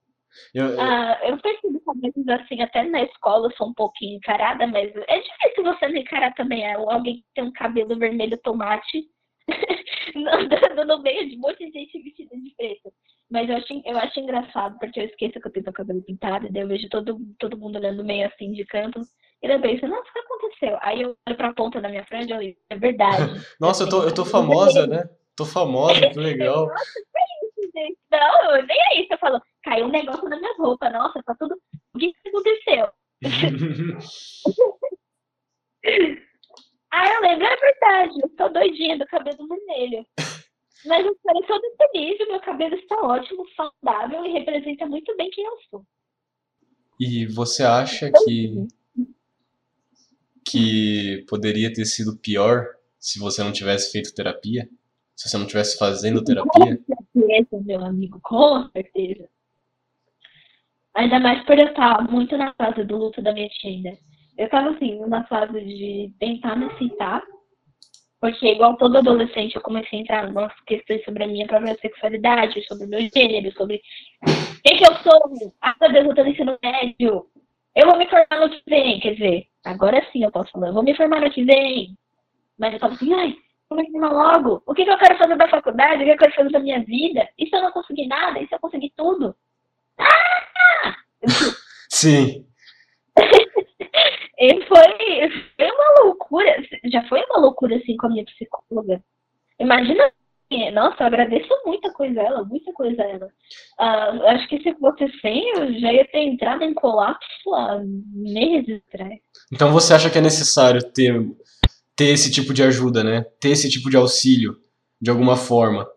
Eu, eu... Ah, eu percebo que assim, até na escola eu sou um pouquinho encarada, mas é difícil você me encarar também. É, alguém que tem um cabelo vermelho tomate andando no meio de um monte de gente vestida de preto. Mas eu acho, eu acho engraçado, porque eu esqueço que eu tenho o cabelo pintado, e daí eu vejo todo, todo mundo olhando meio assim de canto. E daí eu penso, nossa, o que aconteceu? Aí eu olho pra ponta da minha frente e eu é verdade. nossa, eu tô, eu tô famosa, né? Tô famosa, que legal. nossa, que é isso, gente? Não, nem é isso. Eu falo, caiu um negócio na minha roupa, nossa, tá tudo. O que aconteceu? Ah, eu lembro, é verdade. Eu tô doidinha do cabelo vermelho. Mas eu estou toda feliz, o meu cabelo está ótimo, saudável e representa muito bem quem eu sou. E você acha que que poderia ter sido pior se você não tivesse feito terapia? Se você não tivesse fazendo terapia? Com certeza, meu amigo, com certeza. Ainda mais por eu estar muito na fase do luto da minha tia eu tava assim, numa fase de tentar me aceitar, porque igual todo adolescente eu comecei a entrar em questões sobre a minha própria sexualidade, sobre o meu gênero, sobre quem que eu sou, ah, meu Deus, eu tô no ensino médio, eu vou me formar no que vem, quer dizer, agora sim eu posso falar, eu vou me formar no que vem, mas eu tava assim, ai, como é que logo? O que, que eu quero fazer da faculdade? O que eu quero fazer da minha vida? E se eu não conseguir nada? E se eu conseguir tudo? Sim. e foi, foi uma loucura, já foi uma loucura assim com a minha psicóloga. Imagina, nossa, eu agradeço muita coisa a ela, muita coisa a ela. Uh, acho que se fosse sem, eu já ia ter entrado em colapso há meses atrás. Então você acha que é necessário ter, ter esse tipo de ajuda, né? Ter esse tipo de auxílio, de alguma forma?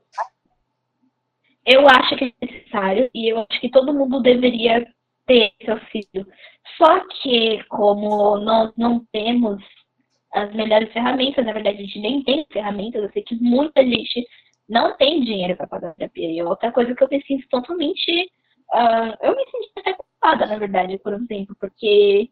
Eu acho que é necessário e eu acho que todo mundo deveria ter esse auxílio. Só que, como nós não temos as melhores ferramentas, na verdade, a gente nem tem ferramentas, eu sei que muita gente não tem dinheiro para pagar terapia. E outra coisa que eu me sinto totalmente. Uh, eu me sinto até culpada, na verdade, por um tempo, porque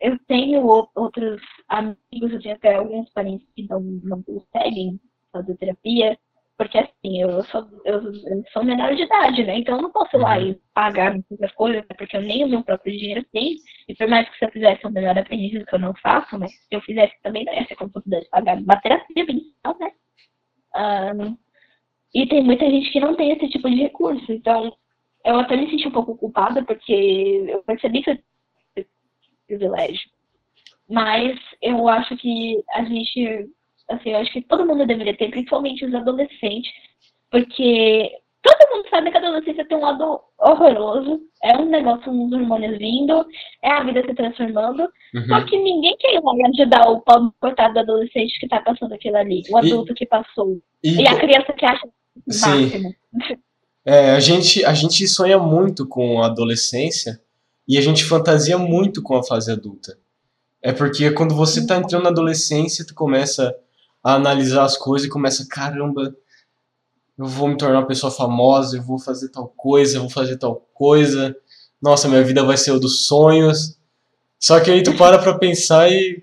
eu tenho outros amigos, eu tenho até alguns parentes que não, não conseguem fazer terapia, porque assim, eu sou, eu, eu sou menor de idade, né? Então eu não posso ir lá uhum. e pagar muitas coisas, né? porque eu nem o meu próprio dinheiro tenho. E por mais que se eu fizesse um melhor aprendiz, que eu não faço, mas se eu fizesse também não ia ser como se eu pudesse pagar uma terapia mensal, né? Um, e tem muita gente que não tem esse tipo de recurso. Então, eu até me senti um pouco culpada, porque eu percebi que eu tinha privilégio. Mas eu acho que a gente assim, eu acho que todo mundo deveria ter, principalmente os adolescentes, porque todo mundo sabe que a adolescência tem um lado horroroso, é um negócio, uns hormônios vindo, é a vida se transformando, uhum. só que ninguém quer ir lá ajudar o pobre coitado do adolescente que tá passando aquilo ali, o adulto e, que passou, e, e, a criança que acha Sim. É, a gente, a gente sonha muito com a adolescência e a gente fantasia muito com a fase adulta. É porque quando você tá entrando na adolescência, tu começa a analisar as coisas e começa, caramba, eu vou me tornar uma pessoa famosa, eu vou fazer tal coisa, eu vou fazer tal coisa. Nossa, minha vida vai ser o dos sonhos. Só que aí tu para pra pensar e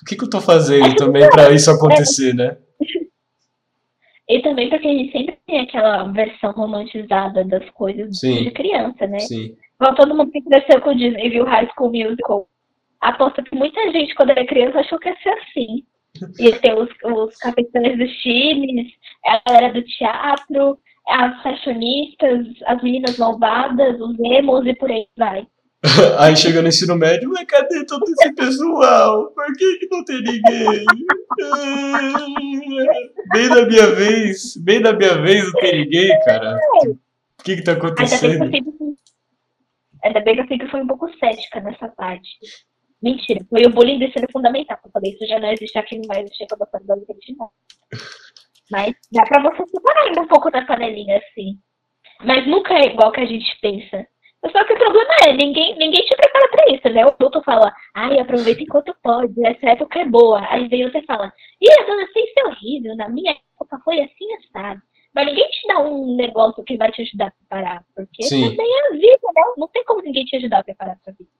o que, que eu tô fazendo também para isso acontecer, né? E também porque a gente sempre tem aquela versão romantizada das coisas Sim. de criança, né? Sim. Todo mundo que cresceu com o Disney viu High School Musical. Aposto que muita gente, quando era criança, achou que ia ser assim. E tem os, os capitães dos times, a galera do teatro, as fashionistas, as meninas malvadas, os emos e por aí vai. Aí chega no ensino médio, mas cadê todo esse pessoal? Por que, que não tem ninguém? bem da minha vez, bem da minha vez não tem ninguém, cara. O que que tá acontecendo? Ainda bem que eu sempre fui um pouco cética nessa parte. Mentira, foi o bullying do ensino fundamental. Eu falei, isso já não existe aqui, não vai existir quando eu for adolescente, não. Mas dá pra você separar ainda um pouco da panelinha, assim. Mas nunca é igual que a gente pensa. Só que o problema é, ninguém, ninguém te prepara pra isso, né? O adulto fala, ai, aproveita enquanto pode, essa época é boa. Aí vem você fala, ih, a adolescência é horrível, na minha época foi assim, assado. Mas ninguém te dá um negócio que vai te ajudar a preparar, porque Sim. também é a vida, né? Não tem como ninguém te ajudar a preparar pra vida.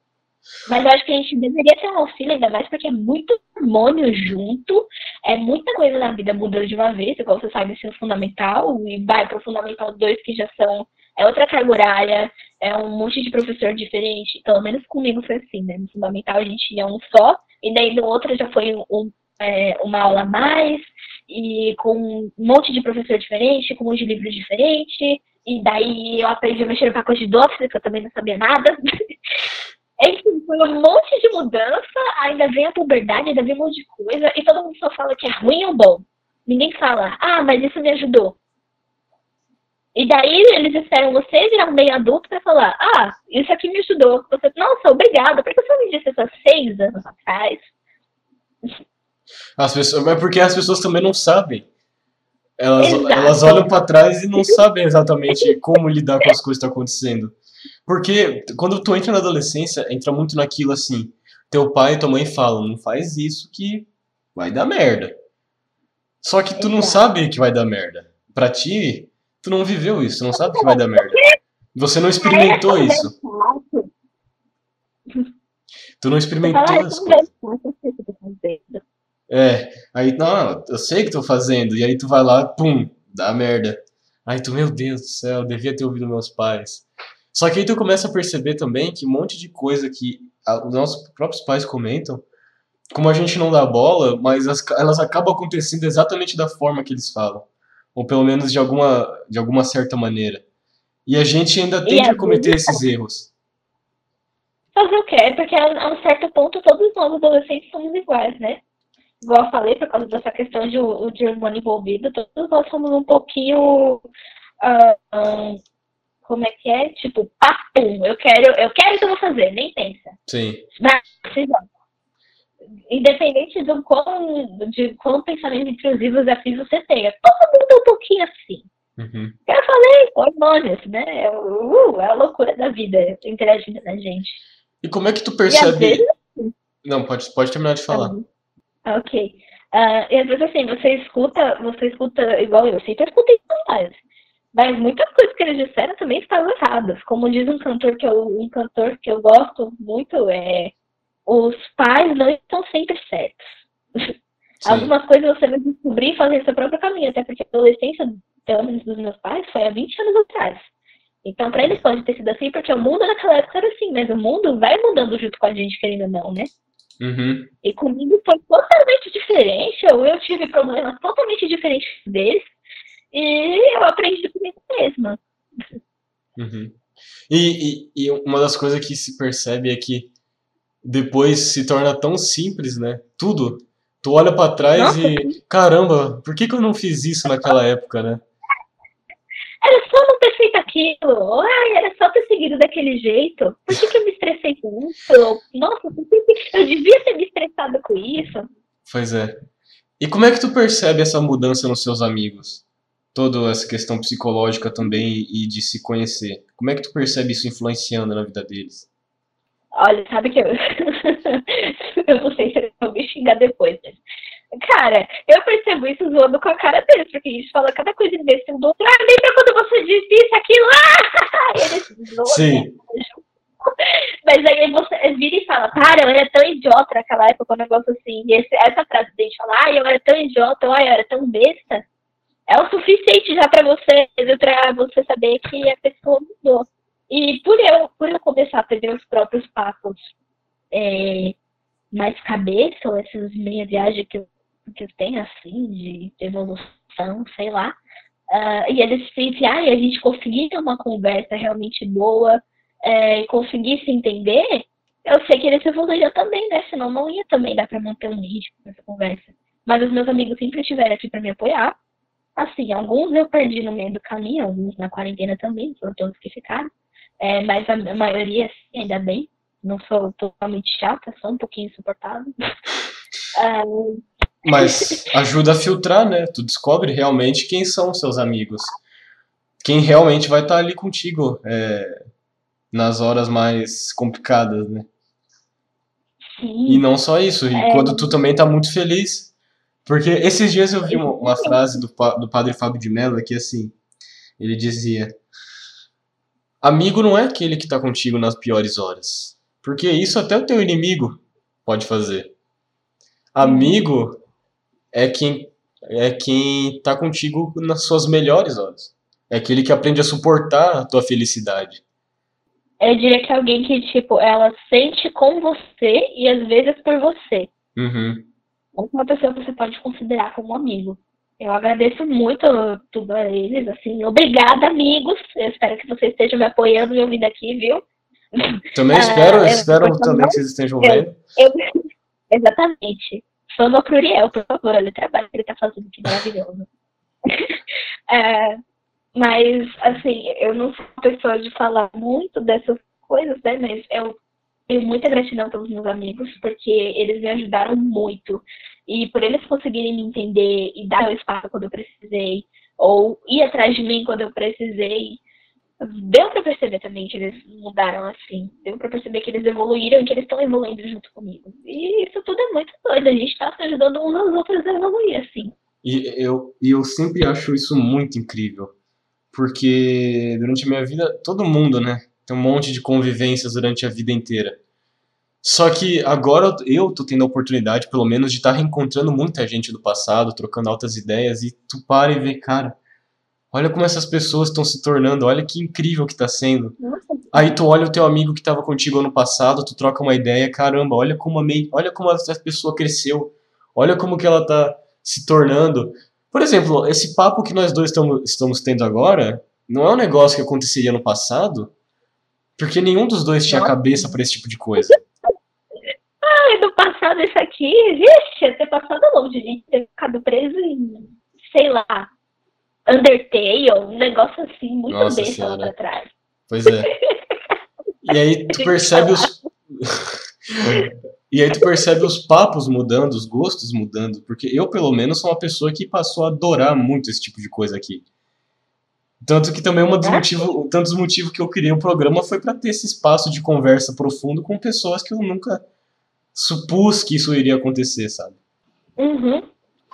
Mas eu acho que a gente deveria ter um auxílio, ainda mais porque é muito hormônio junto, é muita coisa na vida mudando de uma vez, igual você sabe, ensino fundamental, e vai para o fundamental 2, que já são. É outra carga horária, é um monte de professor diferente. Pelo menos comigo foi assim, né? No fundamental a gente tinha um só, e daí no outro já foi um, é, uma aula a mais, e com um monte de professor diferente, com um monte de livro diferente. E daí eu aprendi a mexer no pacote de Office, que eu também não sabia nada. Enfim, foi um monte de mudança, ainda vem a puberdade, ainda vem um monte de coisa, e todo mundo só fala que é ruim ou bom. Ninguém fala, ah, mas isso me ajudou. E daí eles esperam você virar um bem adulto para falar, ah, isso aqui me ajudou. Você, nossa, obrigada, por que você me disse isso há seis anos atrás? As pessoas, mas porque as pessoas também não sabem. Elas, elas olham para trás e não sabem exatamente como lidar com as coisas que estão acontecendo. Porque quando tu entra na adolescência, entra muito naquilo assim. Teu pai e tua mãe falam, não faz isso que vai dar merda. Só que tu não sabe que vai dar merda. Pra ti, tu não viveu isso, tu não sabe que vai dar merda. Você não experimentou isso. Tu não experimentou as coisas. É, aí, não, eu sei que tô fazendo. E aí tu vai lá, pum, dá merda. Aí tu, meu Deus do céu, devia ter ouvido meus pais. Só que aí tu começa a perceber também que um monte de coisa que os nossos próprios pais comentam, como a gente não dá bola, mas as, elas acabam acontecendo exatamente da forma que eles falam. Ou pelo menos de alguma, de alguma certa maneira. E a gente ainda tende a cometer esses erros. Fazer o quê? É porque a um certo ponto todos nós adolescentes somos iguais, né? Igual eu falei, por causa dessa questão de o de hormônio envolvido, todos nós somos um pouquinho. Uh, um, como é que é? Tipo, papum, eu quero, eu quero que eu vou fazer, nem pensa. Sim. Vai, Independente do quão, de quão pensamento intrusivo os desafios você tenha. Todo mundo é um pouquinho assim. Uhum. Eu falei, hormônios, né? Uh, é a loucura da vida interagindo na gente. E como é que tu percebe. Vezes... Não, pode, pode terminar de falar. Uhum. Ok. Uh, e às vezes assim, você escuta, você escuta igual eu, sempre escutei meus pais. Mas muitas coisas que eles disseram também estavam erradas. Como diz um cantor que eu, um cantor que eu gosto muito, é os pais não estão sempre certos. Sim. Algumas coisas você vai descobrir fazendo seu próprio caminho, até porque a adolescência, pelo menos dos meus pais, foi há 20 anos atrás. Então, para eles pode ter sido assim, porque o mundo naquela época era assim, mas o mundo vai mudando junto com a gente, querendo ou não, né? Uhum. E comigo foi totalmente diferente, ou eu tive problemas totalmente diferentes deles, e eu aprendi comigo mesma. Uhum. E, e, e, uma das coisas que se percebe é que depois se torna tão simples, né? Tudo. Tu olha para trás Nossa. e, caramba, por que, que eu não fiz isso naquela época, né? Era só não ter feito aquilo. Ai, era só ter seguido daquele jeito. Por que, que eu me estressei com isso? Nossa, eu devia ter me estressado com isso. Pois é. E como é que tu percebe essa mudança nos seus amigos? Toda essa questão psicológica também e de se conhecer. Como é que tu percebe isso influenciando na vida deles? Olha, sabe que eu. eu não sei se eles vão me xingar depois, mas. Cara, eu percebo isso zoando com a cara deles, porque a gente fala cada coisa imbecil do outro. Ah, lembra quando você disse isso, aquilo? Ah! E eles zoam. Sim. Né? Mas aí você vira e fala, cara, eu era tão idiota naquela época, um negócio assim. E esse, essa frase de falar, ah, eu era tão idiota, ai, eu era tão besta, é o suficiente já pra você, pra você saber que a pessoa mudou. E por eu, por eu começar a ter os próprios passos é, mais cabeça, ou essas minhas viagens que eu, que eu tenho, assim, de evolução, sei lá, uh, e eles enfiar e a gente conseguir ter uma conversa realmente boa, é, conseguir se entender, eu sei que eles evoluíram também, né? Senão não ia também dar para manter um ritmo nessa conversa. Mas os meus amigos sempre estiveram aqui para me apoiar. Assim, alguns eu perdi no meio do caminho, alguns na quarentena também, foram todos que ficaram. É, mas a maioria, ainda bem. Não sou totalmente chata, sou um pouquinho insuportável. Ah, mas ajuda a filtrar, né? Tu descobre realmente quem são seus amigos. Quem realmente vai estar ali contigo é, nas horas mais complicadas, né? Sim. E não só isso, e é... quando tu também tá muito feliz. Porque esses dias eu vi uma, uma frase do, do padre Fábio de Mello que assim, ele dizia: Amigo não é aquele que está contigo nas piores horas. Porque isso até o teu inimigo pode fazer. Amigo é quem é quem tá contigo nas suas melhores horas. É aquele que aprende a suportar a tua felicidade. Eu diria que é alguém que, tipo, ela sente com você e às vezes por você. Uhum. Uma pessoa que você pode considerar como amigo. Eu agradeço muito tudo a eles, assim, obrigada, amigos. Eu espero que vocês estejam me apoiando e ouvindo aqui, viu? Também espero, uh, espero também que vocês estejam vendo. Eu, eu, exatamente. Fama pro Uriel, por favor, olha o trabalho que ele tá fazendo, que maravilhoso. uh, mas, assim, eu não sou pessoa de falar muito dessas coisas, né? Mas eu tenho muita gratidão pelos meus amigos, porque eles me ajudaram muito. E por eles conseguirem me entender e dar o espaço quando eu precisei, ou ir atrás de mim quando eu precisei, deu para perceber também que eles mudaram assim. Deu para perceber que eles evoluíram e que eles estão evoluindo junto comigo. E isso tudo é muito doido. A gente tá se ajudando uns aos outros a evoluir, assim. E eu, e eu sempre acho isso muito incrível. Porque durante a minha vida, todo mundo, né? Tem um monte de convivências durante a vida inteira. Só que agora eu tô tendo a oportunidade, pelo menos, de estar tá reencontrando muita gente do passado, trocando altas ideias, e tu para e vê, cara, olha como essas pessoas estão se tornando, olha que incrível que tá sendo. Aí tu olha o teu amigo que estava contigo ano passado, tu troca uma ideia, caramba, olha como a, olha como essa pessoa cresceu, olha como que ela tá se tornando. Por exemplo, esse papo que nós dois estamos, estamos tendo agora, não é um negócio que aconteceria no passado, porque nenhum dos dois tinha cabeça para esse tipo de coisa. Ai, no passado isso aqui, vixe, ia ter passado longe, a gente ter ficado preso em, sei lá, Undertale, um negócio assim, muito Nossa besta lá pra trás. Pois é. E aí tu percebe os. e aí tu percebe os papos mudando, os gostos mudando, porque eu, pelo menos, sou uma pessoa que passou a adorar muito esse tipo de coisa aqui. Tanto que também um dos motivos, tantos motivos que eu criei o programa foi para ter esse espaço de conversa profundo com pessoas que eu nunca supus que isso iria acontecer, sabe? Uhum.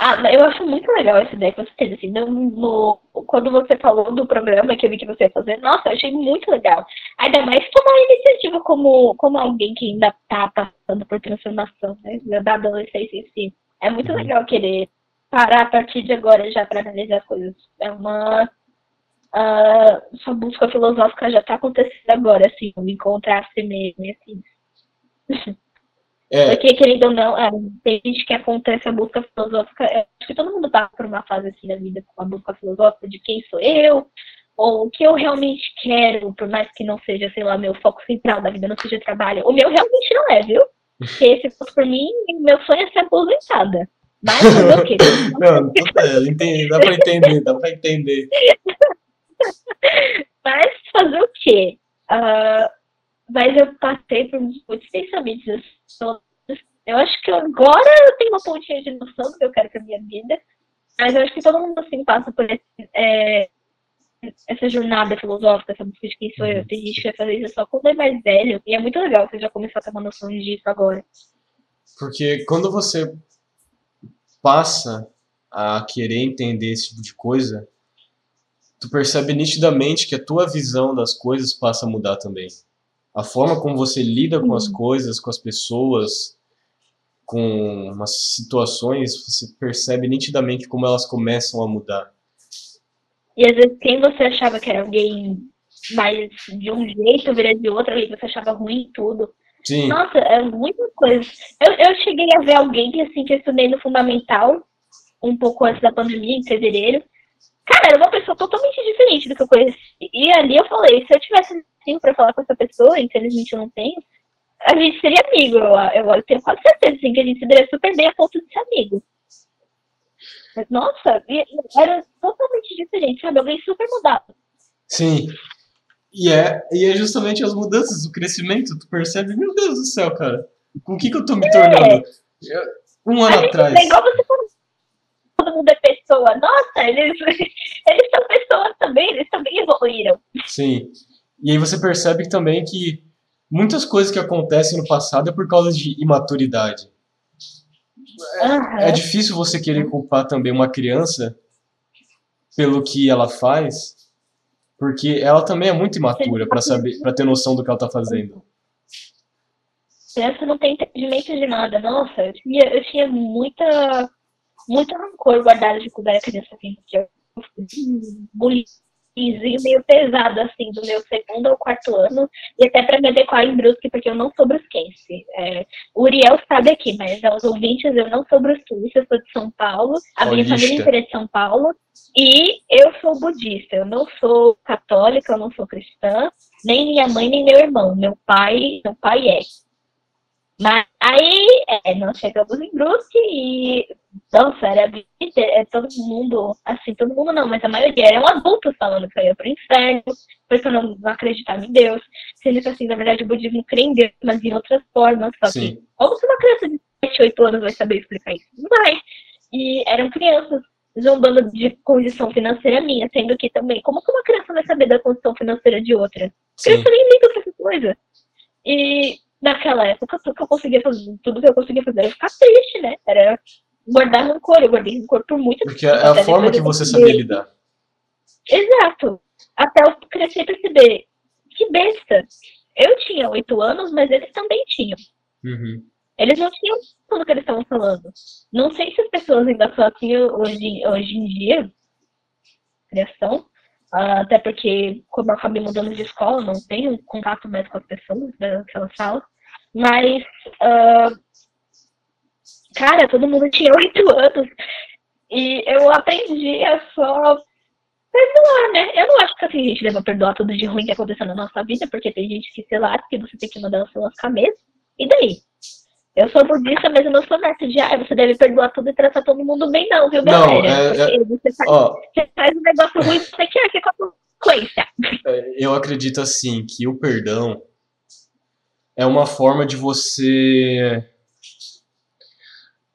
Ah, eu acho muito legal essa ideia que você teve, assim, no, no- quando você falou do programa que eu vi que você ia fazer, nossa, eu achei muito legal. Ainda mais tomar a iniciativa como, como alguém que ainda tá passando por transformação, né, da adolescência em si. É muito Uhum. legal querer parar a partir de agora já para analisar as coisas. É uma... ah, sua busca filosófica já tá acontecendo agora, assim, encontrar a si mesmo, e assim. É, Porque, querendo ou não, é, tem gente que acontece a busca filosófica. é, acho que todo mundo passa por uma fase assim da vida com a busca filosófica de quem sou eu, ou o que eu realmente quero, por mais que não seja, sei lá, meu foco central da vida, não seja trabalho. O meu realmente não é, viu? Porque se fosse por mim, meu sonho é ser aposentada. Mas o quê? não, puta, eu entendi, dá pra entender, dá pra entender. Mas fazer o quê? Ah, mas eu passei por muitos pensamentos. Eu acho que agora eu tenho uma pontinha de noção do que eu quero pra minha vida. Mas eu acho que todo mundo assim passa por esse, é, essa jornada filosófica, essa busca de quem sou eu. Tem gente que vai fazer isso só quando é mais velho. E é muito legal você já começar a ter uma noção disso agora. Porque quando você passa a querer entender esse tipo de coisa, tu percebe nitidamente que a tua visão das coisas passa a mudar também. A forma como você lida com as coisas, com as pessoas, com umas situações, você percebe nitidamente como elas começam a mudar. E às vezes quem você achava que era alguém mais de um jeito vira de outro, aí você achava ruim tudo. Sim, Nossa, é muita coisa. Eu, eu cheguei a ver alguém que, assim, que eu estudei no Fundamental, um pouco antes da pandemia, em fevereiro. Cara, era uma pessoa totalmente diferente do que eu conheci. E ali eu falei, se eu tivesse tempo pra falar com essa pessoa, infelizmente eu não tenho, a gente seria amigo. Eu, eu, tenho quase certeza, assim, que a gente se daria super bem a ponto de ser amigo. Mas, nossa, era totalmente diferente, sabe? Alguém super mudado. sim. E é, e é justamente as mudanças, o crescimento, tu percebe, meu Deus do céu, cara, com o que, que eu tô me tornando? Eu- um ano atrás. é igual você mundo é pessoa. Nossa, eles, eles são pessoas também, eles também evoluíram. Sim. E aí você percebe também que muitas coisas que acontecem no passado é por causa de imaturidade. Aham. É difícil você querer culpar também uma criança pelo que ela faz, porque ela também é muito imatura para saber, para ter noção do que ela tá fazendo. Criança não tem entendimento de nada. Nossa, eu tinha, eu tinha muita, muito rancor guardado de quando era criança. Assim, eu bullyingzinho meio pesado, assim, do meu segundo ao quarto ano. E até para me adequar em Brusque, porque eu não sou brusquense. É, o Uriel sabe aqui, mas aos ouvintes eu não sou brusquense, eu sou de São Paulo. A minha Paulista. família inteira é de São Paulo. E eu sou budista, eu não sou católica, eu não sou cristã, nem minha mãe, nem meu irmão. Meu pai, meu pai é. Mas aí, é, nós chegamos em Brusque e, nossa, era é, todo mundo, assim, todo mundo não, mas a maioria eram adultos falando que eu ia pro inferno, porque eu não, não acreditava em Deus. Sendo que, assim, na verdade, o budismo crê em Deus, mas em outras formas, só que como que uma criança de 7, 8 anos vai saber explicar isso? Não vai. E eram crianças zombando de condição financeira minha, sendo que também, como que uma criança vai saber da condição financeira de outra? Sim. Criança nem liga pra essa coisa. E naquela época, tudo que eu conseguia fazer, tudo que eu conseguia fazer era ficar triste, né? Era guardar rancor. Eu guardei rancor por muito Porque é a Até forma depois que eu você sabia lidar. Exato. Até eu crescer e perceber. Que besta. Eu tinha oito anos, mas eles também tinham. Uhum. Eles não tinham tudo que eles estavam falando. Não sei se as pessoas ainda são assim hoje, hoje em dia, criação, ah, até porque, como eu acabei mudando de escola, não tenho contato mais com as pessoas daquela sala. Mas, ah, cara, todo mundo tinha oito anos. E eu aprendi a só perdoar, né? Eu não acho que assim, a gente deva perdoar tudo de ruim que aconteceu na nossa vida, porque tem gente que, sei lá, que você tem que mandar lascar mesmo. E daí? Eu sou budista, mas eu não sou nessa de, ah, você deve perdoar tudo e tratar todo mundo bem, não, viu, galera? Não, é, é, você, faz, ó, você faz um negócio ruim, você quer que consequência. É, eu acredito, assim, que o perdão é uma forma de você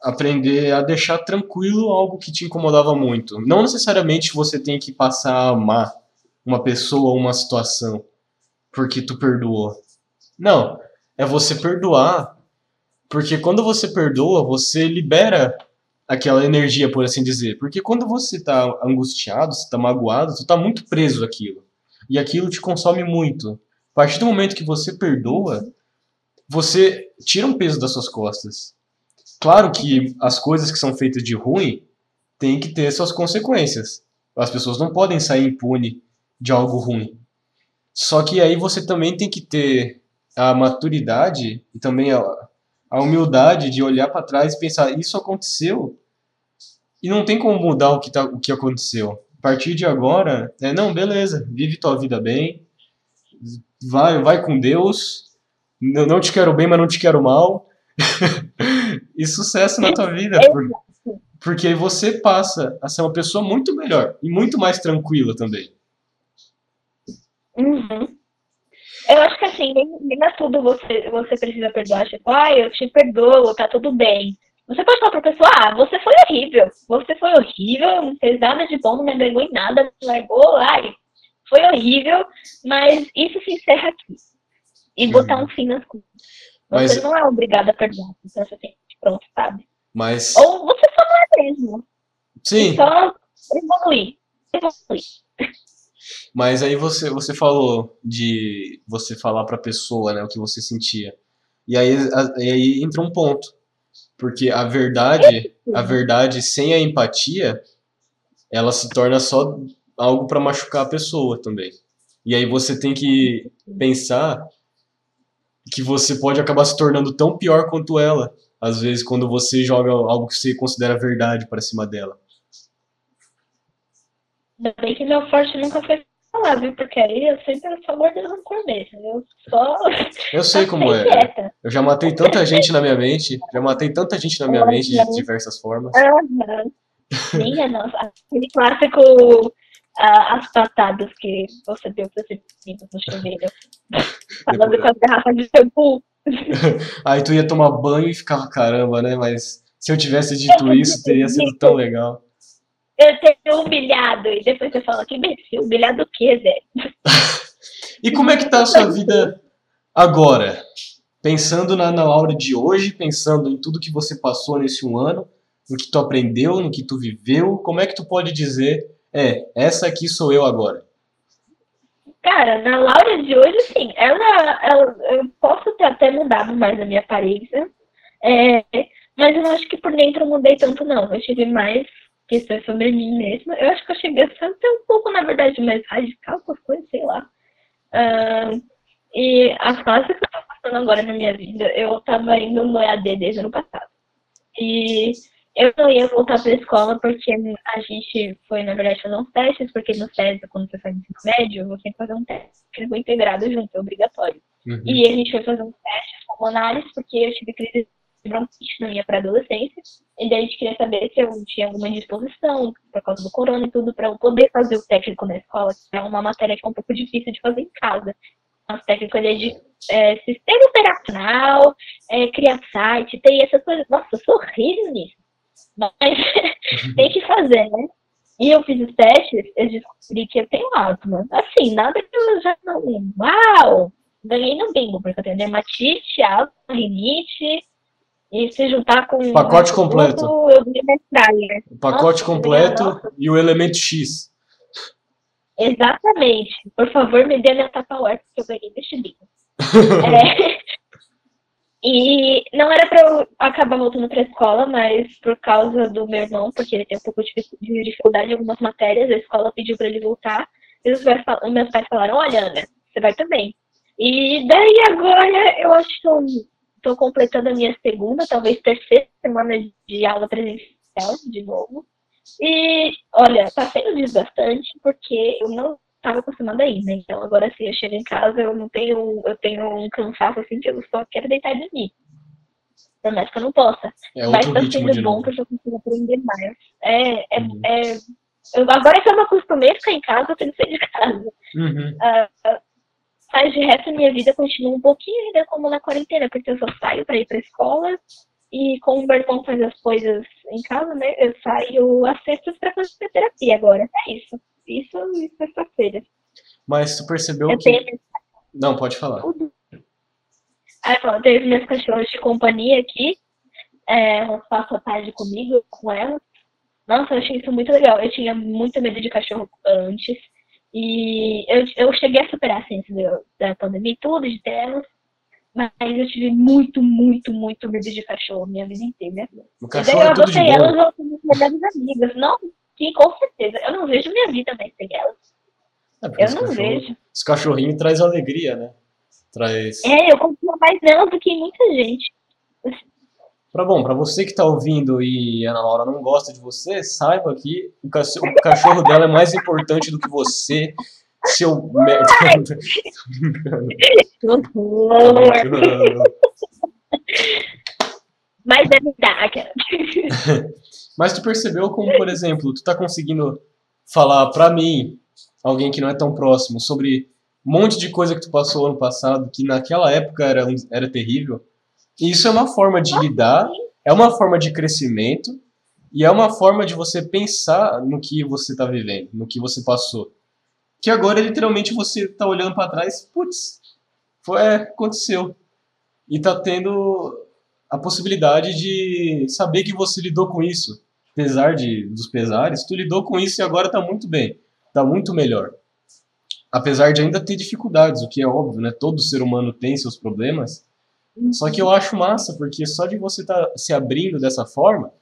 aprender a deixar tranquilo algo que te incomodava muito. Não necessariamente você tem que passar a amar uma pessoa ou uma situação porque tu perdoou. Não, é você perdoar porque quando você perdoa, você libera aquela energia, por assim dizer. Porque quando você está angustiado, você está magoado, você está muito preso àquilo. E aquilo te consome muito. A partir do momento que você perdoa, você tira um peso das suas costas. Claro que as coisas que são feitas de ruim têm que ter suas consequências. As pessoas não podem sair impune de algo ruim. Só que aí você também tem que ter a maturidade e também a, a humildade de olhar para trás e pensar: isso aconteceu e não tem como mudar o que, tá, o que aconteceu. A partir de agora, é não, beleza, vive tua vida bem, vai, vai com Deus. Não, não te quero bem, mas não te quero mal. e sucesso na tua vida. Por, porque você passa a ser uma pessoa muito melhor e muito mais tranquila também. Uhum. Eu acho que assim, nem, nem é tudo você, você precisa perdoar. Tipo, ah, eu te perdoo, tá tudo bem. Você pode falar pra pessoa, ah, você foi horrível. Você foi horrível, não fez nada de bom, não me agregou em nada, me largou, ai, foi horrível, mas isso se encerra aqui. E botar um fim nas coisas. Você mas... não é obrigado a perdoar. Então você tem que pronto, sabe? Mas... Ou você só não é mesmo. Sim. Só evoluir. Evoluir. Mas aí você, você falou de você falar para a pessoa né, o que você sentia. E aí, a, e aí entra um ponto. Porque a verdade, a verdade sem a empatia, ela se torna só algo para machucar a pessoa também. E aí você tem que pensar que você pode acabar se tornando tão pior quanto ela, às vezes quando você joga algo que você considera verdade para cima dela. Ainda bem que meu forte nunca foi falar, viu? Porque aí eu sempre só guardei rancor mesmo. Eu só. Eu sei como é. Eu já matei tanta gente na minha mente. Já matei tanta gente na minha mente de diversas formas. Aham. Minha nossa. Aquele clássico. As patadas que você deu para ser no chuveiro. Falando com as garrafas de shampoo. Aí tu ia tomar banho e ficava, caramba, né? Mas se eu tivesse dito isso, teria sido tão legal eu ter humilhado. E depois você fala, que imbecil, humilhado o quê, Zé? e como é que tá a sua vida agora? Pensando na, na Laura de hoje, pensando em tudo que você passou nesse um ano, no que tu aprendeu, no que tu viveu, como é que tu pode dizer, é, essa aqui sou eu agora? Cara, na Laura de hoje, sim, ela, ela eu posso ter até mudado mais a minha aparência, é, mas eu acho que por dentro eu mudei tanto não. Eu tive mais questões sobre mim mesma. Eu acho que eu cheguei a ser até um pouco, na verdade, mais radical com as coisas, sei lá. Uh, e as fases que eu tô passando agora na minha vida, eu tava indo no EAD desde ano passado. E eu não ia voltar pra escola porque a gente foi, na verdade, fazer uns testes, porque no SESI, quando você faz ensino médio, você tem que fazer um teste integrado junto, é obrigatório. Uhum. E a gente foi fazer uns testes pulmonares, porque eu tive crise bronquite na minha pré-adolescência. E daí a gente queria saber se eu tinha alguma disposição, por causa do corona e tudo, para eu poder fazer o técnico na escola, que é uma matéria que é um pouco difícil de fazer em casa. Nosso técnico ele é de é, sistema operacional, é, criar site, tem essas coisas. Nossa, eu sou horrível nisso. Mas tem que fazer, né? E eu fiz os testes, eu descobri que eu tenho asma. Assim, nada que eu já não. Uau! Ganhei no bingo, porque eu tenho dermatite, asma, rinite, e se juntar com. Pacote completo. Tudo, eu né? O pacote nossa, completo nossa. e o elemento X. Exatamente. Por favor, me dê minha tapa porque eu ganhei deste bingo. é... E não era para eu acabar voltando para a escola, mas por causa do meu irmão, porque ele tem um pouco de dificuldade em algumas matérias, a escola pediu para ele voltar. E os meus pais falaram: Olha, Ana, você vai também. E daí agora eu acho que Estou completando a minha segunda, talvez terceira semana de aula presencial de novo. E, olha, tá sendo desgastante porque eu não estava acostumada aí, né? Então agora assim, eu chego em casa, eu não tenho, eu tenho um cansaço assim que eu só quero deitar e dormir. Por mais que eu não possa. É Mas outro tá sendo bom porque eu consigo aprender mais. É, é, Uhum. é eu, agora que eu me acostumei a ficar em casa, eu tenho que sair de casa. Uhum. Mas de resto, minha vida continua um pouquinho ainda como na quarentena, porque eu só saio para ir para escola e como o meu irmão faz as coisas em casa, né? Eu saio às sextas para fazer terapia agora. É isso. Isso e sexta-feira. Mas tu percebeu Eu que. tenho Não, pode falar. Aí eu tenho meus cachorros de companhia aqui. É, passam a tarde comigo, com elas. Nossa, eu achei isso muito legal. Eu tinha muito medo de cachorro antes. E eu, eu cheguei a superar assim, antes da, pandemia e tudo, de ter elas. Mas eu tive muito, muito, muito medo de cachorro minha vida inteira. O E daí cachorro eu é tudo adotei elas, minhas melhores amigas. Não, com certeza. Eu não vejo minha vida mais sem elas. É, Eu não cachorro- vejo. Os cachorrinhos traz alegria, né? Traz. É, eu confio mais nelas do que muita gente. Pra bom, pra você que tá ouvindo e a Ana Laura não gosta de você, saiba que o cachorro, o cachorro dela é mais importante do que você, seu merda. Mas é verdade. Mas tu percebeu como, por exemplo, tu tá conseguindo falar pra mim, alguém que não é tão próximo, sobre um monte de coisa que tu passou ano passado, que naquela época era, era terrível. E isso é uma forma de lidar, é uma forma de crescimento, e é uma forma de você pensar no que você tá vivendo, no que você passou. Que agora, literalmente, você tá olhando pra trás, putz, foi, é, aconteceu. E tá tendo a possibilidade de saber que você lidou com isso. Apesar de, dos pesares, tu lidou com isso e agora tá muito bem. Tá muito melhor. Apesar de ainda ter dificuldades, o que é óbvio, né? Todo ser humano tem seus problemas. Só que eu acho massa, porque só de você estar se abrindo dessa forma,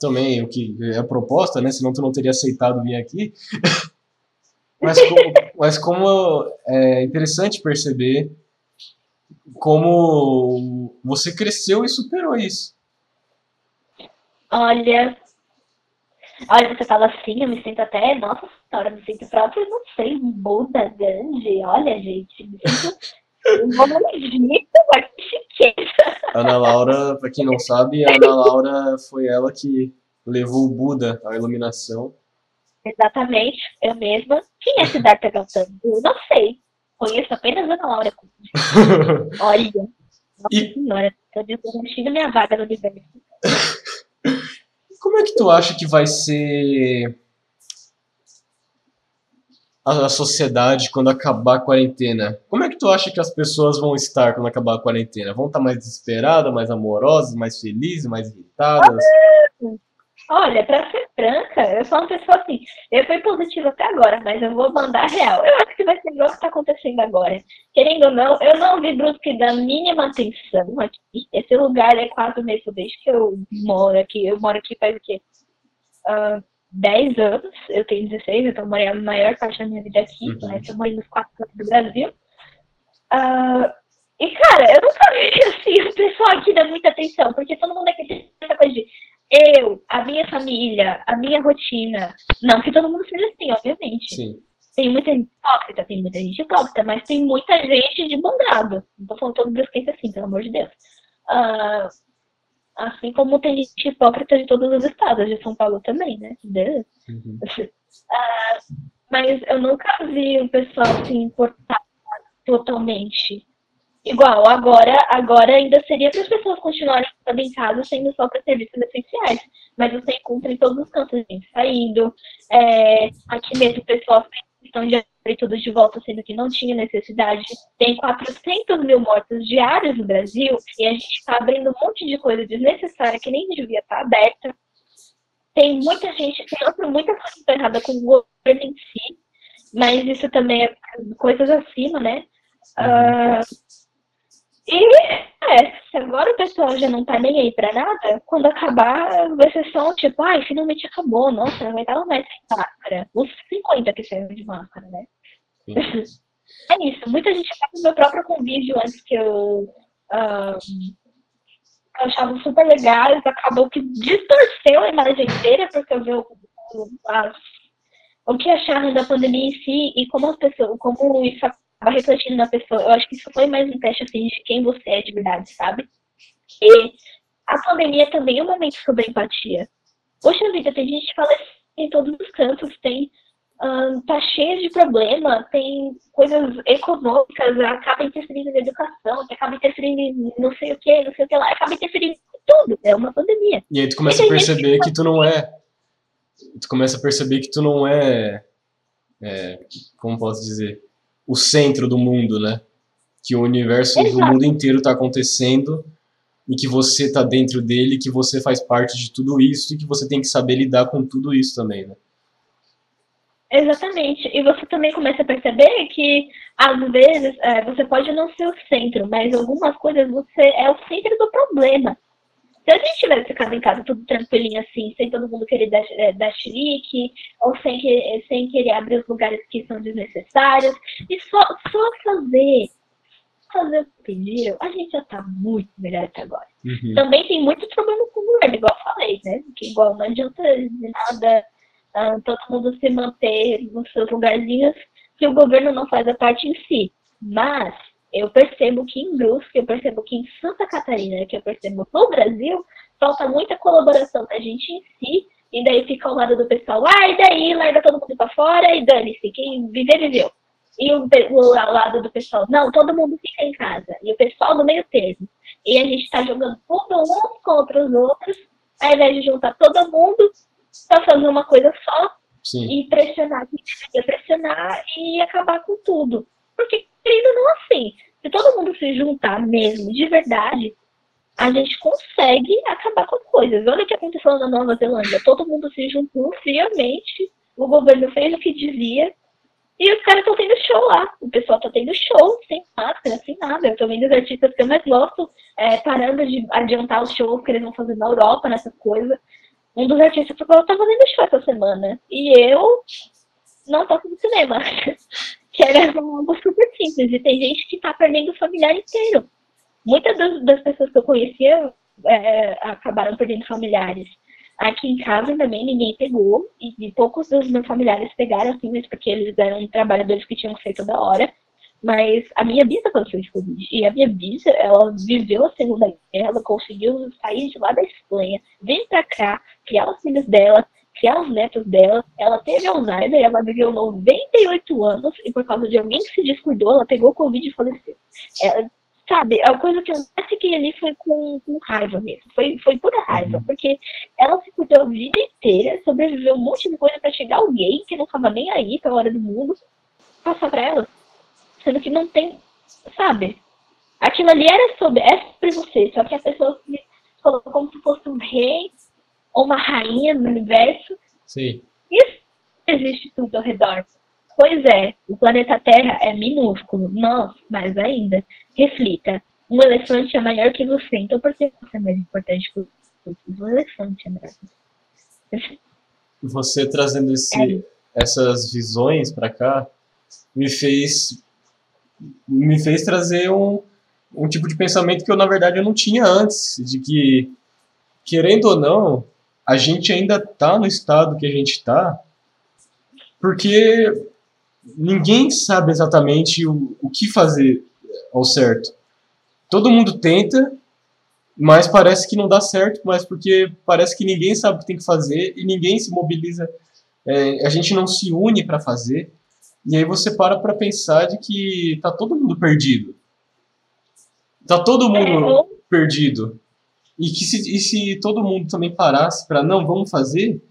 também o que é a proposta, né? Senão tu não teria aceitado vir aqui. mas, como, mas como é interessante perceber como você cresceu e superou isso. Olha. Olha, você fala assim, eu me sinto até. Nossa senhora, me sinto próprio, não sei, um Buda grande. Olha, gente, me sinto. Um. Ana Laura, pra quem não sabe, a Ana Laura foi ela que levou o Buda à iluminação. Exatamente, eu mesma. Quem é Siddhartha Gautama? Eu não sei. Conheço apenas Ana Laura. Olha. Nossa E- senhora, eu desistindo minha vaga no universo. Como é que tu acha que vai ser a, a sociedade quando acabar a quarentena? Como é que tu acha que as pessoas vão estar quando acabar a quarentena? Vão estar mais desesperadas, mais amorosas, mais felizes, mais irritadas? Olha, pra ser franca, eu sou uma pessoa assim. Eu fui positiva até agora, mas eu vou mandar real. Eu acho que vai ser igual o que tá acontecendo agora. Querendo ou não, eu não vi Brusque da mínima atenção aqui. Esse lugar é quase o mesmo desde que eu moro aqui. Eu moro aqui faz o quê? 10 anos. Eu tenho 16, então eu morei a maior parte da minha vida aqui. Uhum. Né? Eu morei nos quatro cantos do Brasil. Ah, e, cara, eu nunca vi assim, o pessoal aqui dá muita atenção, porque todo mundo aqui tem essa coisa de eu, a minha família, a minha rotina. Não que todo mundo seja assim, obviamente. Sim. Tem muita gente hipócrita, tem muita gente hipócrita, mas tem muita gente de bom grado. Não tô falando todo brusquense assim, pelo amor de Deus. Ah, assim como tem gente hipócrita de todos os estados, de São Paulo também, né? Deus. Uhum. Ah, mas eu nunca vi o pessoal se importar totalmente. Igual, agora, agora ainda seria para as pessoas continuarem ficando em casa sendo só para serviços essenciais. Mas você encontra em todos os cantos gente saindo. É, aqui mesmo pessoal fez questão de abrir tudo de volta, sendo que não tinha necessidade. Tem 400 mil mortos diários no Brasil e a gente está abrindo um monte de coisa desnecessária que nem devia estar aberta. Tem muita gente, tem outra, muita coisa errada com o governo em si, mas isso também é coisas acima, né? Ah, e é, se agora o pessoal já não tá nem aí pra nada, quando acabar vai ser só um tipo, ai, finalmente acabou, nossa, não vai dar mais sem máscara. Os 50 que saíram de máscara, né? É isso, muita gente faz o meu próprio convívio antes que eu, ah, eu achava super legais, acabou que distorceu a imagem inteira, porque eu vi o as, o que acharam da pandemia em si e como as pessoas, como isso acaba refletindo na pessoa. Eu acho que isso foi mais um teste assim de quem você é de verdade, sabe? E a pandemia também é um momento sobre empatia. Poxa vida, tem gente que fala em todos os cantos, tem tá cheio de problema, tem coisas econômicas, acaba interferindo na educação, acaba interferindo em não sei o que, não sei o que lá, acaba interferindo em tudo. É uma pandemia. E aí tu começa a perceber que tu não é. Tu começa a perceber que tu não é, é como posso dizer, o centro do mundo, né? Que o universo Exato. do mundo inteiro está acontecendo e que você está dentro dele, que você faz parte de tudo isso e que você tem que saber lidar com tudo isso também, né? Exatamente. E você também começa a perceber que, às vezes, é, você pode não ser o centro, mas algumas coisas você é o centro do problema. Se a gente tivesse ficado em casa tudo tranquilinho assim, sem todo mundo querer dar, é, dar chilique, ou sem, que, sem querer abrir os lugares que são desnecessários, e só, só fazer, fazer o que pediram, a gente já tá muito melhor até agora. Uhum. Também tem muito problema com o governo, igual eu falei, né? Que igual não adianta de nada uh, todo mundo se manter nos seus lugarzinhos se o governo não faz a parte em si. Mas eu percebo que em Brusque, eu percebo que em Santa Catarina, que eu percebo no Brasil, falta muita colaboração da gente em si, e daí fica ao lado do pessoal, ah, e daí larga todo mundo para fora e dane-se, quem viver, viveu. E o, o, ao lado do pessoal, não, todo mundo fica em casa. E o pessoal no meio termo. E a gente está jogando tudo uns contra os outros, ao invés de juntar todo mundo para fazer uma coisa só Sim. e pressionar pressionar e acabar com tudo. Porque, querendo não assim, se todo mundo se juntar mesmo, de verdade, a gente consegue acabar com coisas. Olha o que aconteceu na Nova Zelândia. Todo mundo se juntou friamente, o governo fez o que dizia, e os caras estão tendo show lá. O pessoal está tendo show, sem máscara, sem nada. Eu tô vendo os artistas que eu mais gosto é, parando de adiantar os shows que eles vão fazer na Europa, nessas coisas um dos artistas falou, eu tava fazendo show essa semana. E eu não toco no cinema. que era algo super simples. E tem gente que tá perdendo o familiar inteiro. Muitas das, das pessoas que eu conhecia é, acabaram perdendo familiares. Aqui em casa também ninguém pegou, e, poucos dos meus familiares pegaram, assim, mas porque eles eram trabalhadores que tinham que ser toda hora. Mas a minha bisa passou de Covid. E a minha bisa, ela viveu a Segunda Guerra, ela conseguiu sair de lá da Espanha, vir pra cá, criar os filhos dela, criar os netos dela. Ela teve Alzheimer, ela viveu 98 anos, e por causa de alguém que se descuidou, ela pegou Covid e faleceu. Ela, sabe, a coisa que eu mais fiquei ali foi com, com raiva mesmo. Foi, foi pura raiva, uhum. porque ela se cuidou a vida inteira, sobreviveu um monte de coisa para chegar alguém que não tava nem aí pra hora do mundo, passar pra ela sendo que não tem, sabe? Aquilo ali era sobre, é sobre você, só que a pessoa se colocou como se fosse um rei ou uma rainha no universo. Sim. Isso existe tudo ao redor. Pois é, o planeta Terra é minúsculo. Nossa, mais ainda. Reflita. Um elefante é maior que você, então por que você é mais importante que um elefante é que você? trazendo esse, é. essas visões para cá me fez me fez trazer um, um tipo de pensamento que eu, na verdade, eu não tinha antes, de que, querendo ou não, a gente ainda está no estado que a gente está, porque ninguém sabe exatamente o, o que fazer ao certo. Todo mundo tenta, mas parece que não dá certo, mas porque parece que ninguém sabe o que tem que fazer e ninguém se mobiliza, é, a gente não se une para fazer. E aí você para para pensar de que tá todo mundo perdido. Tá todo mundo é. perdido. E que se, e se todo mundo também parasse para não, vamos fazer,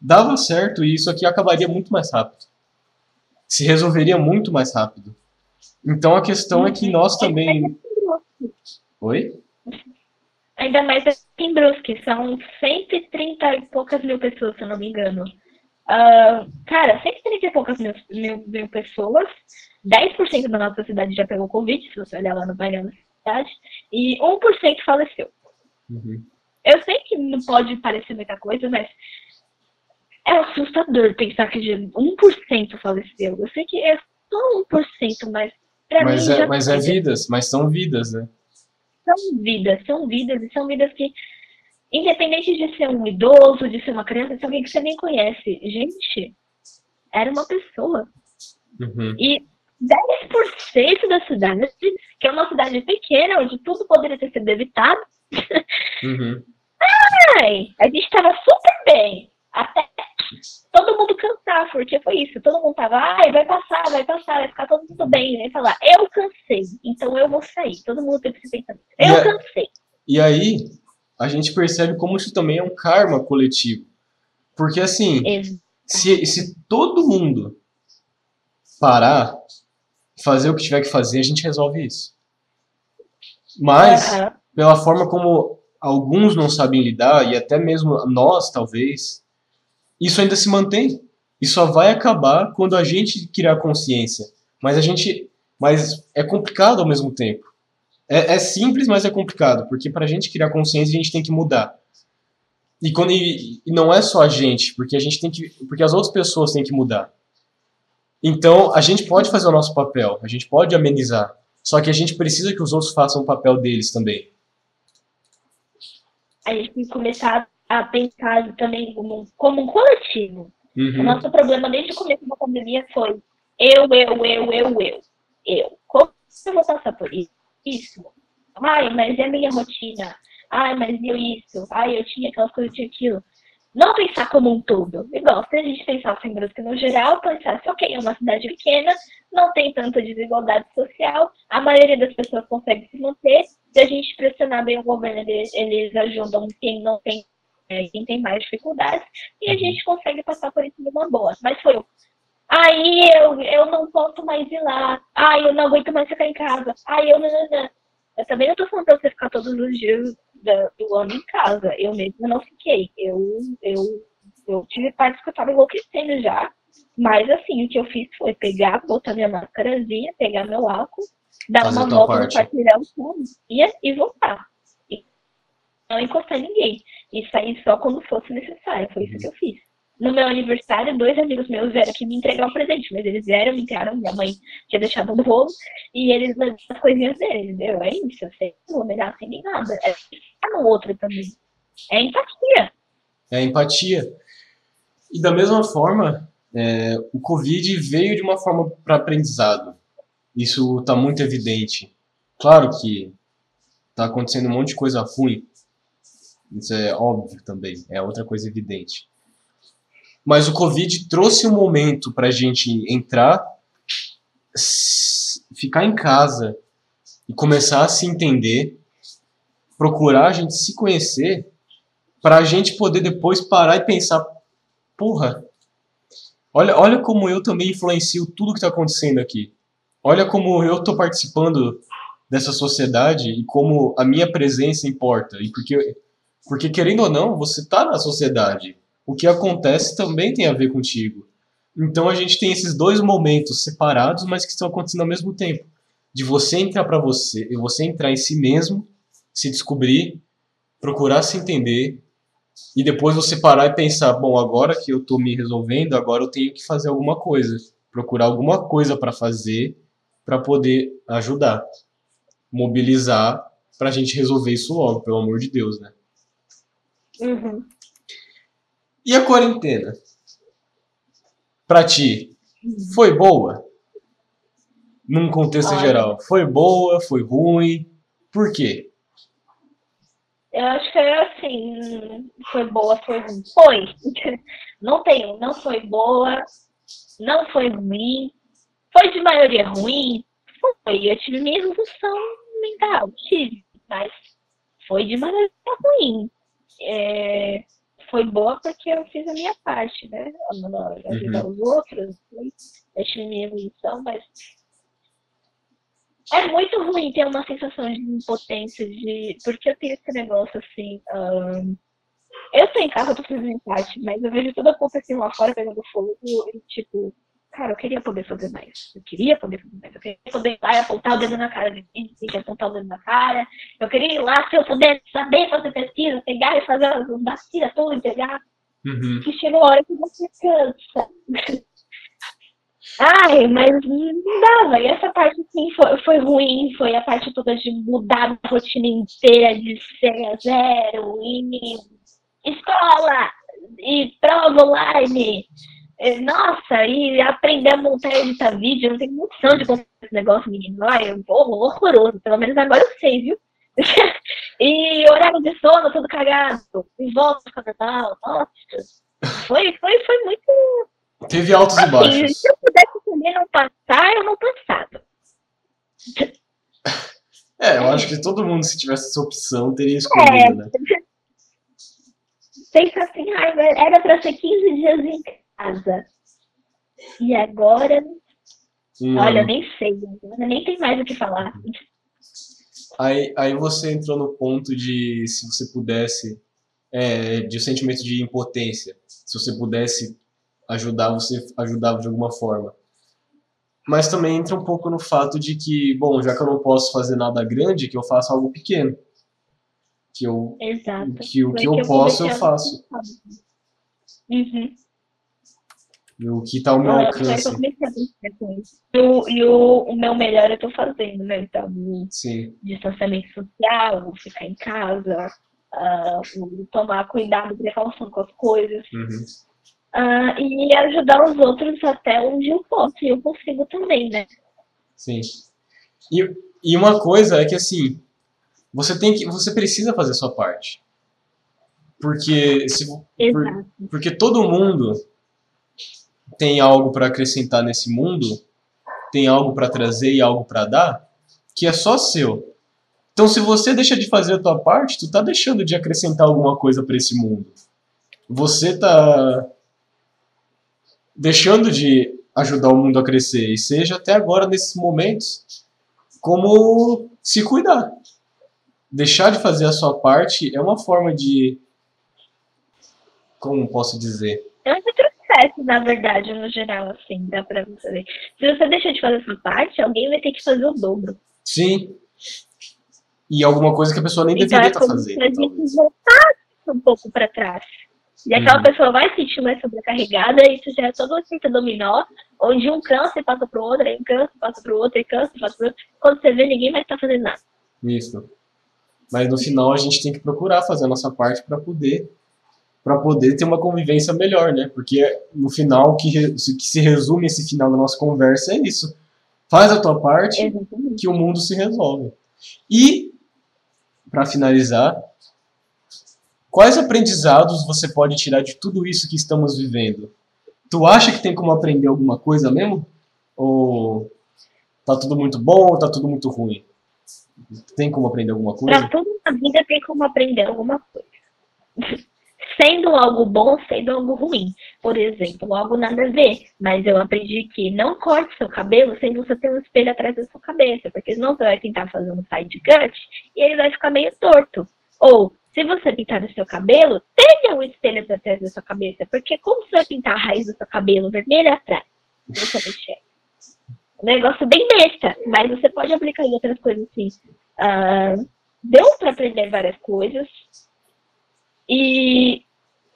dava certo e isso aqui acabaria muito mais rápido. Se resolveria muito mais rápido. Então a questão é que nós também. Oi? Ainda mais aqui em Brusque, são 130 e poucas mil pessoas, se eu não me engano. Uh, cara, 130 e poucas mil, mil, mil pessoas, 10% da nossa cidade já pegou Covid, se você olhar lá no da cidade, e 1% faleceu. Uhum. Eu sei que não pode parecer muita coisa, mas é assustador pensar que 1% faleceu. Eu sei que é só 1%, mas pra mas mim. É, mas é vidas, mas são vidas, né? São vidas, são vidas, e são vidas que Independente de ser um idoso, de ser uma criança, de alguém que você nem conhece. Gente, era uma pessoa. Uhum. E 10% da cidade, que é uma cidade pequena, onde tudo poderia ter sido evitado, Uhum. ai, a gente tava super bem. Até todo mundo cansar, porque foi isso. Todo mundo tava, ai, vai passar, vai passar, vai ficar todo mundo bem. Né? Falar, eu cansei, então eu vou sair. Todo mundo teve esse pensamento. Eu E cansei. E aí, a gente percebe como isso também é um karma coletivo. Porque assim, se, se todo mundo parar, fazer o que tiver que fazer, a gente resolve isso. Mas. Pela forma como alguns não sabem lidar, e até mesmo nós, talvez, isso ainda se mantém. E só vai acabar quando a gente criar consciência. Mas a gente. Mas é complicado ao mesmo tempo. É, é simples, mas é complicado, porque pra gente criar consciência, a gente tem que mudar. E, quando, e, e não é só a gente, porque a gente tem que. Porque as outras pessoas têm que mudar. Então, a gente pode fazer o nosso papel, a gente pode amenizar. Só que a gente precisa que os outros façam o papel deles também. A gente tem que começar a pensar também como, como um coletivo. O Uhum. nosso problema desde o começo da pandemia foi eu, eu, eu, eu, eu. Eu. Como eu vou passar por isso? Isso. Ai, mas é a minha rotina. Ai, mas eu isso. Ai, eu tinha aquelas coisas, eu tinha aquilo. Não pensar como um todo. Igual, se a gente pensasse em Brusque no geral, pensasse, ok, é uma cidade pequena, não tem tanta desigualdade social, a maioria das pessoas consegue se manter, se a gente pressionar bem o governo, eles, eles ajudam quem não tem, é, quem tem mais dificuldades, e a gente consegue passar por isso de uma boa. Mas foi o Aí eu, eu não posso mais ir lá. Ai, eu não aguento mais ficar em casa. Ai, eu não, não, não. Eu também não tô falando pra você ficar todos os dias do ano em casa. Eu mesma não fiquei. Eu, eu, eu tive partes que eu tava enlouquecendo já. Mas assim, o que eu fiz foi pegar, botar minha máscarazinha, pegar meu álcool, dar uma volta no quarteirão, tudo, ia e voltar. E não encostar ninguém. E sair só quando fosse necessário. Foi isso que eu fiz. No meu aniversário, dois amigos meus vieram aqui me entregar um presente, mas eles vieram, me entregaram, minha mãe tinha deixado um bolo, e eles levaram as coisinhas deles, entendeu? É isso, eu sei, não vou me dar assim nem nada. É pensar no outro também. É empatia. É empatia. E da mesma forma, é, o Covid veio de uma forma para aprendizado. Isso está muito evidente. Claro que está acontecendo um monte de coisa ruim. Isso é óbvio também. É outra coisa evidente. Mas o Covid trouxe um momento para a gente entrar, ficar em casa e começar a se entender, procurar a gente se conhecer para a gente poder depois parar e pensar, porra, olha, olha como eu também influencio tudo que está acontecendo aqui. Olha como eu estou participando dessa sociedade e como a minha presença importa. E porque, porque querendo ou não, você está na sociedade. O que acontece também tem a ver contigo. Então a gente tem esses dois momentos separados, mas que estão acontecendo ao mesmo tempo. De você entrar para você, e você entrar em si mesmo, se descobrir, procurar se entender e depois você parar e pensar, bom, agora que eu tô me resolvendo, agora eu tenho que fazer alguma coisa, procurar alguma coisa para fazer para poder ajudar, mobilizar pra gente resolver isso logo, pelo amor de Deus, né? Uhum. E a quarentena? Pra ti, foi boa? Num contexto Olha. geral, foi boa, foi ruim? Por quê? Eu acho que é assim, foi boa, foi ruim. Foi. Não tenho, não foi boa, não foi ruim. Foi de maioria ruim? Foi. Eu tive minha evolução mental, tive, mas foi de maioria ruim. É, foi boa porque eu fiz a minha parte, né? Ajudar os outros, né? eu tive minha evolução, mas é muito ruim ter uma sensação de impotência, de. Porque eu tenho esse negócio assim. ahn, Eu tô em casa, eu tô fazendo empate, mas eu vejo toda a culpa assim lá fora pegando fogo e tipo, cara, eu queria poder fazer mais. Eu queria poder fazer mais. Eu queria poder ir lá e apontar o dedo na cara de gente, tem que apontar o dedo na cara. Eu queria ir lá, se eu puder saber fazer pesquisa, pegar e fazer as bacias todas, entregar. Uhum. Que chega uma hora que você cansa. Ai, mas não dava. E essa parte, sim, foi, foi ruim. Foi a parte toda de mudar a rotina inteira, de ser a zero, e escola e prova online. Nossa, e aprender a montar e editar vídeo, eu não tenho noção de como esse negócio, menino. Ai, é horroroso. Pelo menos agora eu sei, viu? e horário de sono, tudo cagado. E volta para Natal. Nossa. Foi, foi, foi muito. Teve altos assim, e baixos. Se eu pudesse escolher não passar, eu não passava. É, eu acho que todo mundo, se tivesse essa opção, teria escolhido, é. né? Pensa assim, era para ser 15 dias em casa. E agora. Hum. Olha, nem sei, nem tem mais o que falar. Aí, aí você entrou no ponto de se você pudesse, é, de um sentimento de impotência. Se você pudesse ajudar, você ajudava de alguma forma. Mas também entra um pouco no fato de que, bom, já que eu não posso fazer nada grande, que eu faça algo pequeno. Que eu, Exato. Que o que eu, eu posso, eu faço. Uhum. E o que está ao meu alcance. E, o, e o, o meu melhor eu estou fazendo, né? Então, Sim. distanciamento social, ficar em casa, uh, tomar cuidado, precaução com as coisas. Uhum. Uh, e ajudar os outros até onde eu posso. E eu consigo também, né? Sim. E, e uma coisa é que assim, você tem que. Você precisa fazer a sua parte. Porque, se, por, porque todo mundo tem algo para acrescentar nesse mundo, tem algo para trazer e algo para dar, que é só seu. Então, se você deixa de fazer a tua parte, tu tá deixando de acrescentar alguma coisa para esse mundo. Você tá deixando de ajudar o mundo a crescer, e seja até agora nesses momentos como se cuidar. Deixar de fazer a sua parte é uma forma de como posso dizer? É um retrocesso, na verdade, no geral, assim, dá pra você ver. Se você deixar de fazer a sua parte, alguém vai ter que fazer o dobro. Sim. E alguma coisa que a pessoa nem então, deveria estar é tá fazendo. Se a gente voltar um pouco para trás. E aquela uhum. pessoa vai se sentir mais sobrecarregada, e isso já é todo um efeito dominó, onde um câncer passa pro outro, aí um câncer passa pro outro, e câncer passa pro outro. Quando você vê, ninguém vai estar fazendo nada. Isso. Mas no final a gente tem que procurar fazer a nossa parte para poder para poder ter uma convivência melhor, né? Porque no final, que, que se resume esse final da nossa conversa é isso. Faz a tua parte Exatamente. que o mundo se resolve. E, para finalizar, quais aprendizados você pode tirar de tudo isso que estamos vivendo? Tu acha que tem como aprender alguma coisa mesmo? Ou tá tudo muito bom ou tá tudo muito ruim? Tem como aprender alguma coisa? Pra tudo na vida tem como aprender alguma coisa sendo algo bom, sendo algo ruim. Por exemplo, algo nada a ver, mas eu aprendi que não corte seu cabelo sem você ter um espelho atrás da sua cabeça, porque senão você vai tentar fazer um side cut e ele vai ficar meio torto. Ou, se você pintar no seu cabelo, tenha um espelho atrás da sua cabeça, porque como você vai pintar a raiz do seu cabelo vermelho atrás? Você mexer. Um negócio bem besta, mas você pode aplicar em outras coisas assim. Uh, deu para aprender várias coisas. E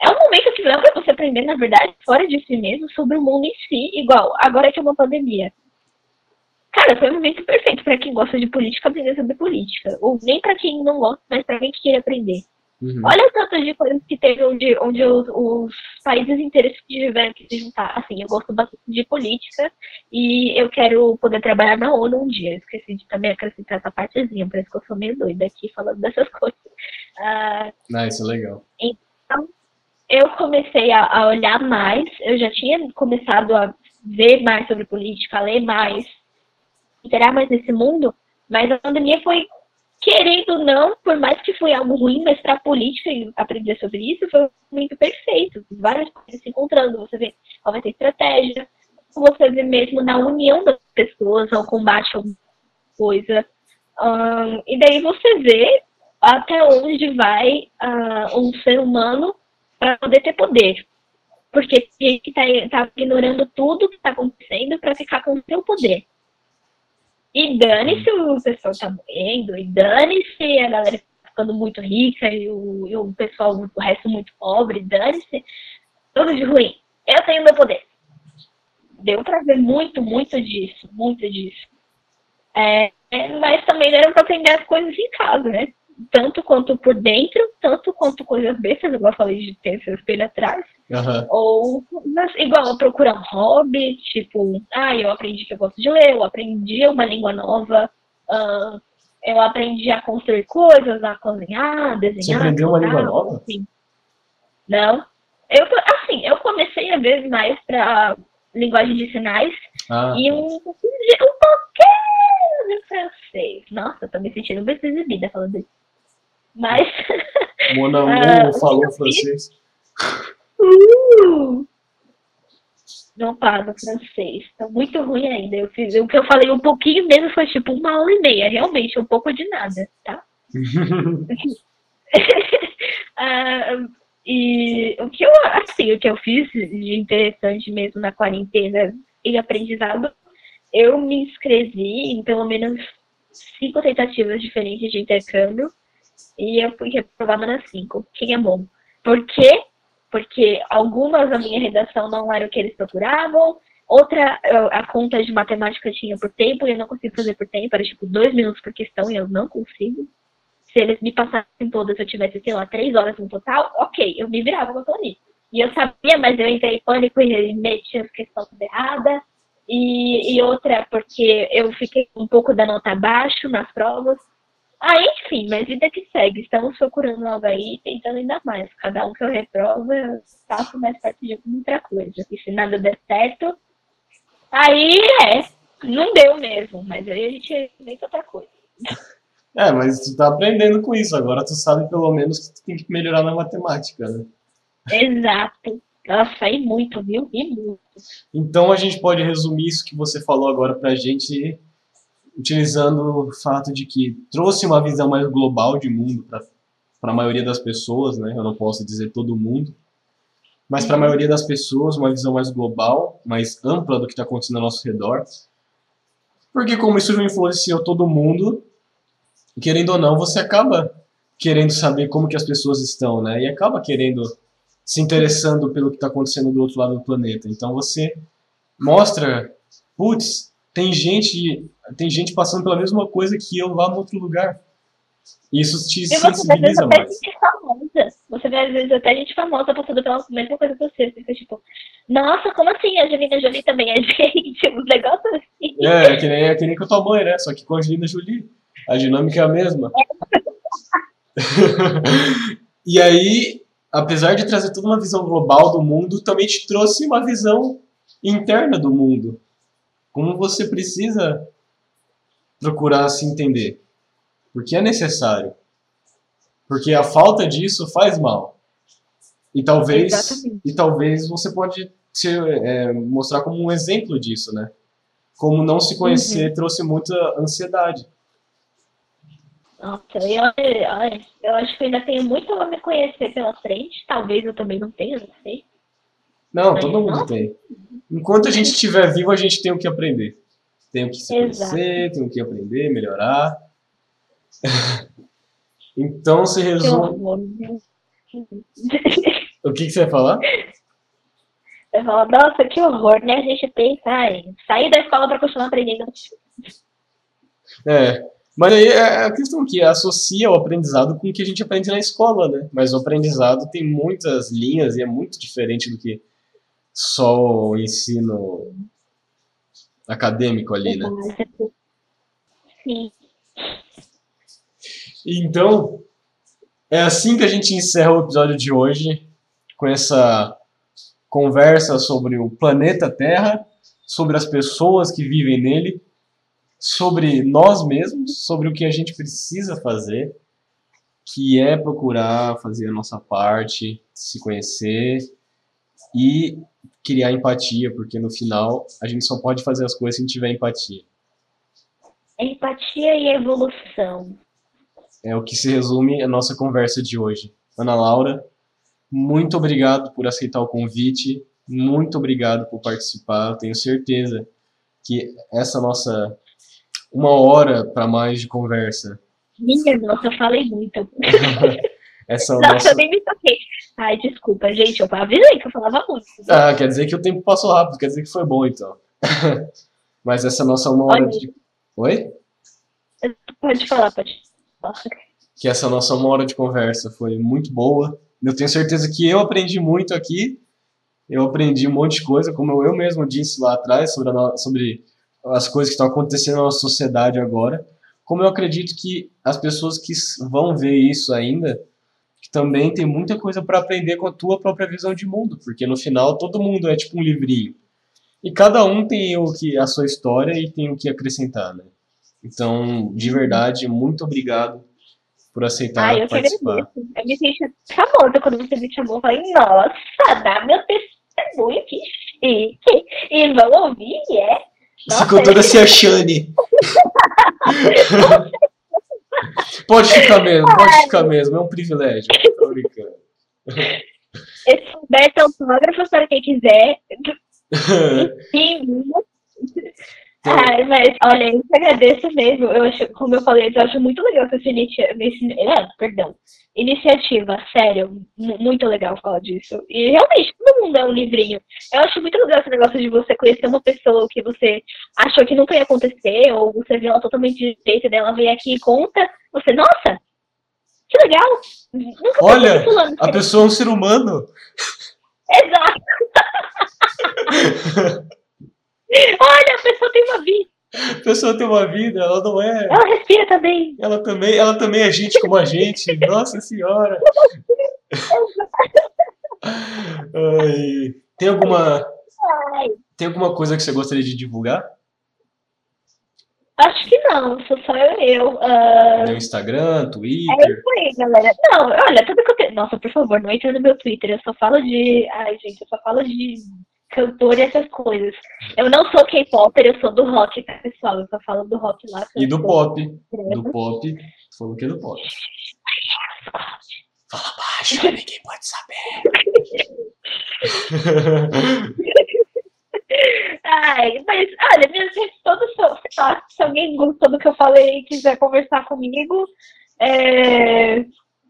é um momento que dá para você aprender, na verdade, fora de si mesmo, sobre o mundo em si, igual agora que é uma pandemia. Cara, foi um momento perfeito para quem gosta de política aprender sobre política. Ou nem para quem não gosta, mas para quem queira aprender. Uhum. Olha o tanto de coisas que teve onde, onde os, os, países inteiros tiveram que se juntar. Assim, eu gosto bastante de política e eu quero poder trabalhar na ONU um dia. Eu esqueci de também acrescentar essa partezinha, parece que eu sou meio doida aqui falando dessas coisas. Uh, isso é legal. Então, eu comecei a, a, olhar mais, eu já tinha começado a ver mais sobre política, ler mais, entrar mais nesse mundo, mas a pandemia foi, querendo ou não, por mais que foi algo ruim, mas para a política e aprender sobre isso foi um momento perfeito. Várias coisas se encontrando, você vê qual vai ter estratégia, você vê mesmo na união das pessoas ao combate a alguma coisa. Um, e daí você vê até onde vai uh, um ser humano para poder ter poder. Porque a gente está tá ignorando tudo que está acontecendo para ficar com o seu poder. E dane-se o pessoal tá morrendo, e dane-se a galera ficando muito rica e o, e o pessoal, o resto muito pobre, dane-se. Tudo de ruim. Eu tenho meu poder. Deu para ver muito, muito disso, muito disso. É, mas também deram para aprender as coisas em casa, né? tanto quanto por dentro, tanto quanto coisas bestas, igual eu falei de ter seu espelho atrás. Aham. Ou, mas, igual, eu procurar um hobby, tipo, ah, eu aprendi que eu gosto de ler, eu aprendi uma língua nova, ah, eu aprendi a construir coisas, a cozinhar, desenhar. Você aprendeu uma língua nova? assim. Não. Eu, assim, eu comecei a ver mais pra linguagem de sinais Ah, e um, um pouquinho de francês. Nossa, eu tô me sentindo bem exibida falando isso. Mas. Mon amour Ah, falou francês. Uh! Não pago francês. Tá muito ruim ainda. Eu fiz, o que eu falei um pouquinho mesmo foi tipo uma aula e meia. Realmente, um pouco de nada, tá? Ah, e o que eu, assim, o que eu fiz de interessante mesmo na quarentena e aprendizado, eu me inscrevi em pelo menos cinco tentativas diferentes de intercâmbio e eu fui reprovada nas cinco, que é bom. Por quê? Porque algumas da minha redação não eram o que eles procuravam, outra a conta de matemática tinha por tempo e eu não consigo fazer por tempo, era tipo dois minutos por questão e eu não consigo. Se eles me passassem todas, eu tivesse, sei lá, três horas no total, ok, eu me virava com aquilo ali. E eu sabia, mas eu entrei em pânico e meti as questões tudo errada. E, e outra, porque eu fiquei um pouco da nota abaixo nas provas. Ah, enfim, mas vida que segue. Estamos procurando algo aí, tentando ainda mais. Cada um que eu reprovo, eu passo mais perto de outra coisa. E se nada der certo, aí é. Não deu mesmo, mas aí a gente inventa outra coisa. É, mas tu tá aprendendo com isso. Agora tu sabe pelo menos que tu tem que melhorar na matemática, né? Exato. Nossa, e muito, viu? E muito. Então a gente pode resumir isso que você falou agora pra gente utilizando o fato de que trouxe uma visão mais global de mundo para a maioria das pessoas, né? Eu não posso dizer todo mundo, mas para a maioria das pessoas uma visão mais global, mais ampla do que está acontecendo ao nosso redor. Porque como isso influenciou todo mundo, querendo ou não, você acaba querendo saber como que as pessoas estão, né? E acaba querendo se interessando pelo que está acontecendo do outro lado do planeta. Então você mostra, putz, tem gente, tem gente passando pela mesma coisa que eu lá no outro lugar. Isso te E você vê, às vezes, mais. gente famosa. Você vê, às vezes, até gente famosa passando pela mesma coisa que você. Você fica tipo, nossa, como assim? A Angelina Jolie também é gente. Uns negócios assim. É, é que nem, é que nem com a tua mãe, né? Só que com a Angelina Jolie. A dinâmica é a mesma. e aí, apesar de trazer toda uma visão global do mundo, também te trouxe uma visão interna do mundo. Como você precisa procurar se entender. Porque é necessário. Porque a falta disso faz mal. E talvez, Exatamente. e talvez você pode se, é, mostrar como um exemplo disso, né? Como não se conhecer trouxe muita ansiedade. Nossa, eu, olha, eu acho que eu ainda tenho muito a me conhecer pela frente. Talvez eu também não tenha, não sei. Não, Mas todo mundo não. tem. Enquanto a gente estiver vivo, a gente tem o que aprender. Tem o que se conhecer, tem o que aprender, melhorar. então se resume. O que, que você vai falar? Eu falo, nossa, que horror, né? A gente pensa, ai, sair da escola pra continuar aprendendo. É. Mas aí é a questão que associa o aprendizado com o que a gente aprende na escola, né? Mas o aprendizado tem muitas linhas e é muito diferente do que só o ensino acadêmico ali, né? Sim. Então, é assim que a gente encerra o episódio de hoje, com essa conversa sobre o planeta Terra, sobre as pessoas que vivem nele, sobre nós mesmos, sobre o que a gente precisa fazer, que é procurar fazer a nossa parte, se conhecer e criar empatia, porque no final a gente só pode fazer as coisas se a gente tiver empatia. Empatia e evolução. É o que se resume a nossa conversa de hoje. Ana Laura, muito obrigado por aceitar o convite, muito obrigado por participar. Eu tenho certeza que essa nossa uma hora para mais de conversa, Minha nossa, eu falei muito. essa Nossa, nossa... eu nem me toquei. Ai, desculpa, gente, eu avisei que eu falava muito. Ah, quer dizer que o tempo passou rápido, quer dizer que foi bom então. Mas essa nossa uma hora Olha. de Oi? Pode falar, pode falar. que essa nossa uma hora de conversa foi muito boa. Eu tenho certeza que eu aprendi muito aqui. Eu aprendi um monte de coisa, como eu mesmo disse lá atrás, sobre, sobre as coisas que estão acontecendo na nossa sociedade agora. Como eu acredito que as pessoas que vão ver isso ainda, que também tem muita coisa para aprender com a tua própria visão de mundo, porque no final todo mundo é tipo um livrinho. E cada um tem o que a sua história e tem o que acrescentar, né? Então, de verdade, muito obrigado por aceitar ah, eu participar. Que. Eu me senti famosa quando você me chamou. Eu falei, nossa, dá meu testemunho, que chique. E vão ouvir, é. Nossa, Ficou toda se achando. Pode ficar mesmo, pode ficar mesmo. É um privilégio. Tô brincando. Esse Humberto autógrafo para quem quiser. Sim, Ai, mas olha, eu te agradeço mesmo. Eu acho, como eu falei, eu acho muito legal essa iniciativa. Ah, perdão. Iniciativa, sério, muito legal falar disso. E realmente, todo mundo é um livrinho. Eu acho muito legal esse negócio de você conhecer uma pessoa que você achou que nunca ia acontecer, ou você vê ela totalmente de jeito dela vem aqui e conta. Você, nossa, que legal! Nunca Olha, a pessoa é um ser humano. Exato. Olha, a pessoa tem uma vida. A pessoa tem uma vida, ela não é. Ela respira também. Ela também, ela também é gente como a gente. Nossa senhora. Ai, tem alguma tem alguma coisa que você gostaria de divulgar? Acho que não, sou só eu. Uh... Meu Instagram, Twitter. É isso aí, galera. Não, olha, tudo que eu tenho. Nossa, por favor, não entre no meu Twitter. Eu só falo de. Ai, gente, eu só falo de cantor e essas coisas. Eu não sou K-Popper, eu sou do rock, tá, pessoal? Eu só falo do rock lá. E do pop. Do pop. Falou que é do pop. Fala baixo, ninguém pode saber. Ai, mas olha, minhas redes todas são. Se alguém gostou do que eu falei e quiser conversar comigo, é,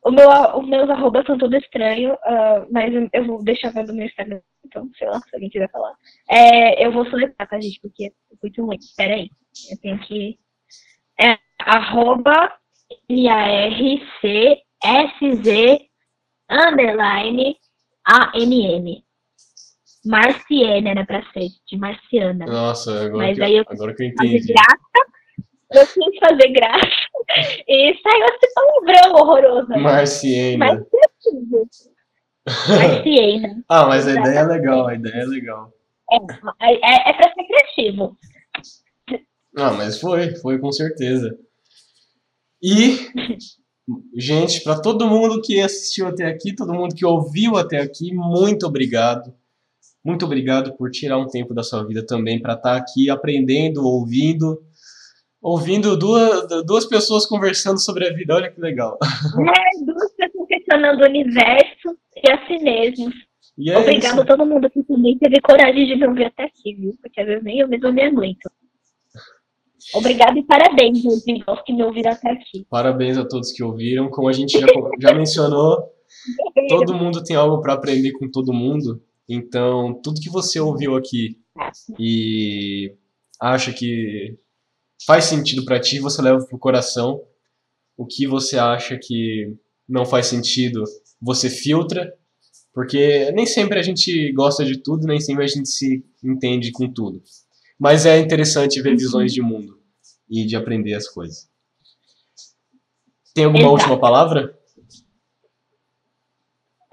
o meu, os meus arrobas são tudo estranho, uh, mas eu vou deixar no meu Instagram, então, sei lá, se alguém quiser falar. É, eu vou soletrar, tá, gente? Porque é muito ruim. Pera aí. Eu tenho que. É arroba I-A-R-C-S-Z underline A-N-N. Marciana era pra ser, de Marciana. Nossa, agora, Mas que, eu, agora que eu entendi. Graça, eu quis fazer graça e saiu esse palavrão horroroso. Marciena. Marciena. ah, mas a ideia é legal, a ideia é legal. É, é, é pra ser criativo. Ah, mas foi, foi com certeza. E, gente, para todo mundo que assistiu até aqui, todo mundo que ouviu até aqui, muito obrigado. Muito obrigado por tirar um tempo da sua vida também para estar tá aqui aprendendo, ouvindo ouvindo duas, duas pessoas conversando sobre a vida. Olha que legal. É, duas pessoas questionando o universo e a si mesmos. E é Obrigado a todo mundo que também teve coragem de me ouvir até aqui, viu? Porque às vezes nem eu mesmo me aguento. Obrigado e parabéns aos que me ouviram até aqui. Parabéns a todos que ouviram. Como a gente já, já mencionou, todo mundo tem algo para aprender com todo mundo. Então, tudo que você ouviu aqui e acha que faz sentido para ti, você leva pro coração. O que você acha que não faz sentido, você filtra, porque nem sempre a gente gosta de tudo, nem sempre a gente se entende com tudo. Mas é interessante ver uhum. visões de mundo e de aprender as coisas. Tem alguma Exato. última palavra?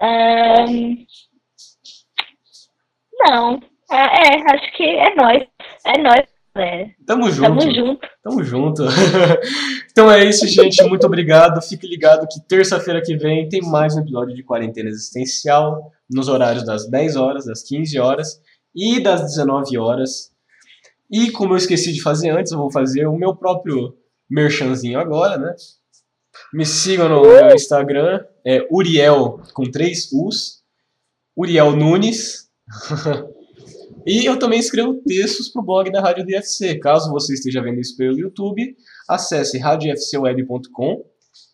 Um... Não. É, é, acho que é nós. É nós. É. Tamo junto. Tamo junto. Tamo junto. então é isso, gente. Muito obrigado. Fique ligado que terça-feira que vem tem mais um episódio de Quarentena Existencial, nos horários das 10 horas, das 15 horas e das 19 horas. E como eu esqueci de fazer antes, eu vou fazer o meu próprio merchanzinho agora, né? Me sigam no meu Instagram, é Uriel com três U's, Uriel Nunes. E eu também escrevo textos para o blog da Rádio DFC. Caso você esteja vendo isso pelo YouTube, acesse radiofcweb.com.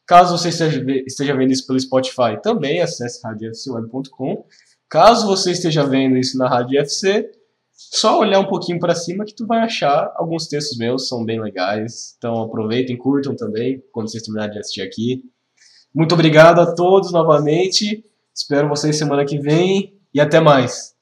Caso você esteja vendo isso pelo Spotify, também acesse radiofcweb.com. Caso você esteja vendo isso na Rádio FC, só olhar um pouquinho para cima que tu vai achar alguns textos meus, são bem legais. Então aproveitem, curtam também quando vocês terminarem de assistir aqui. Muito obrigado a todos novamente. Espero vocês semana que vem e até mais.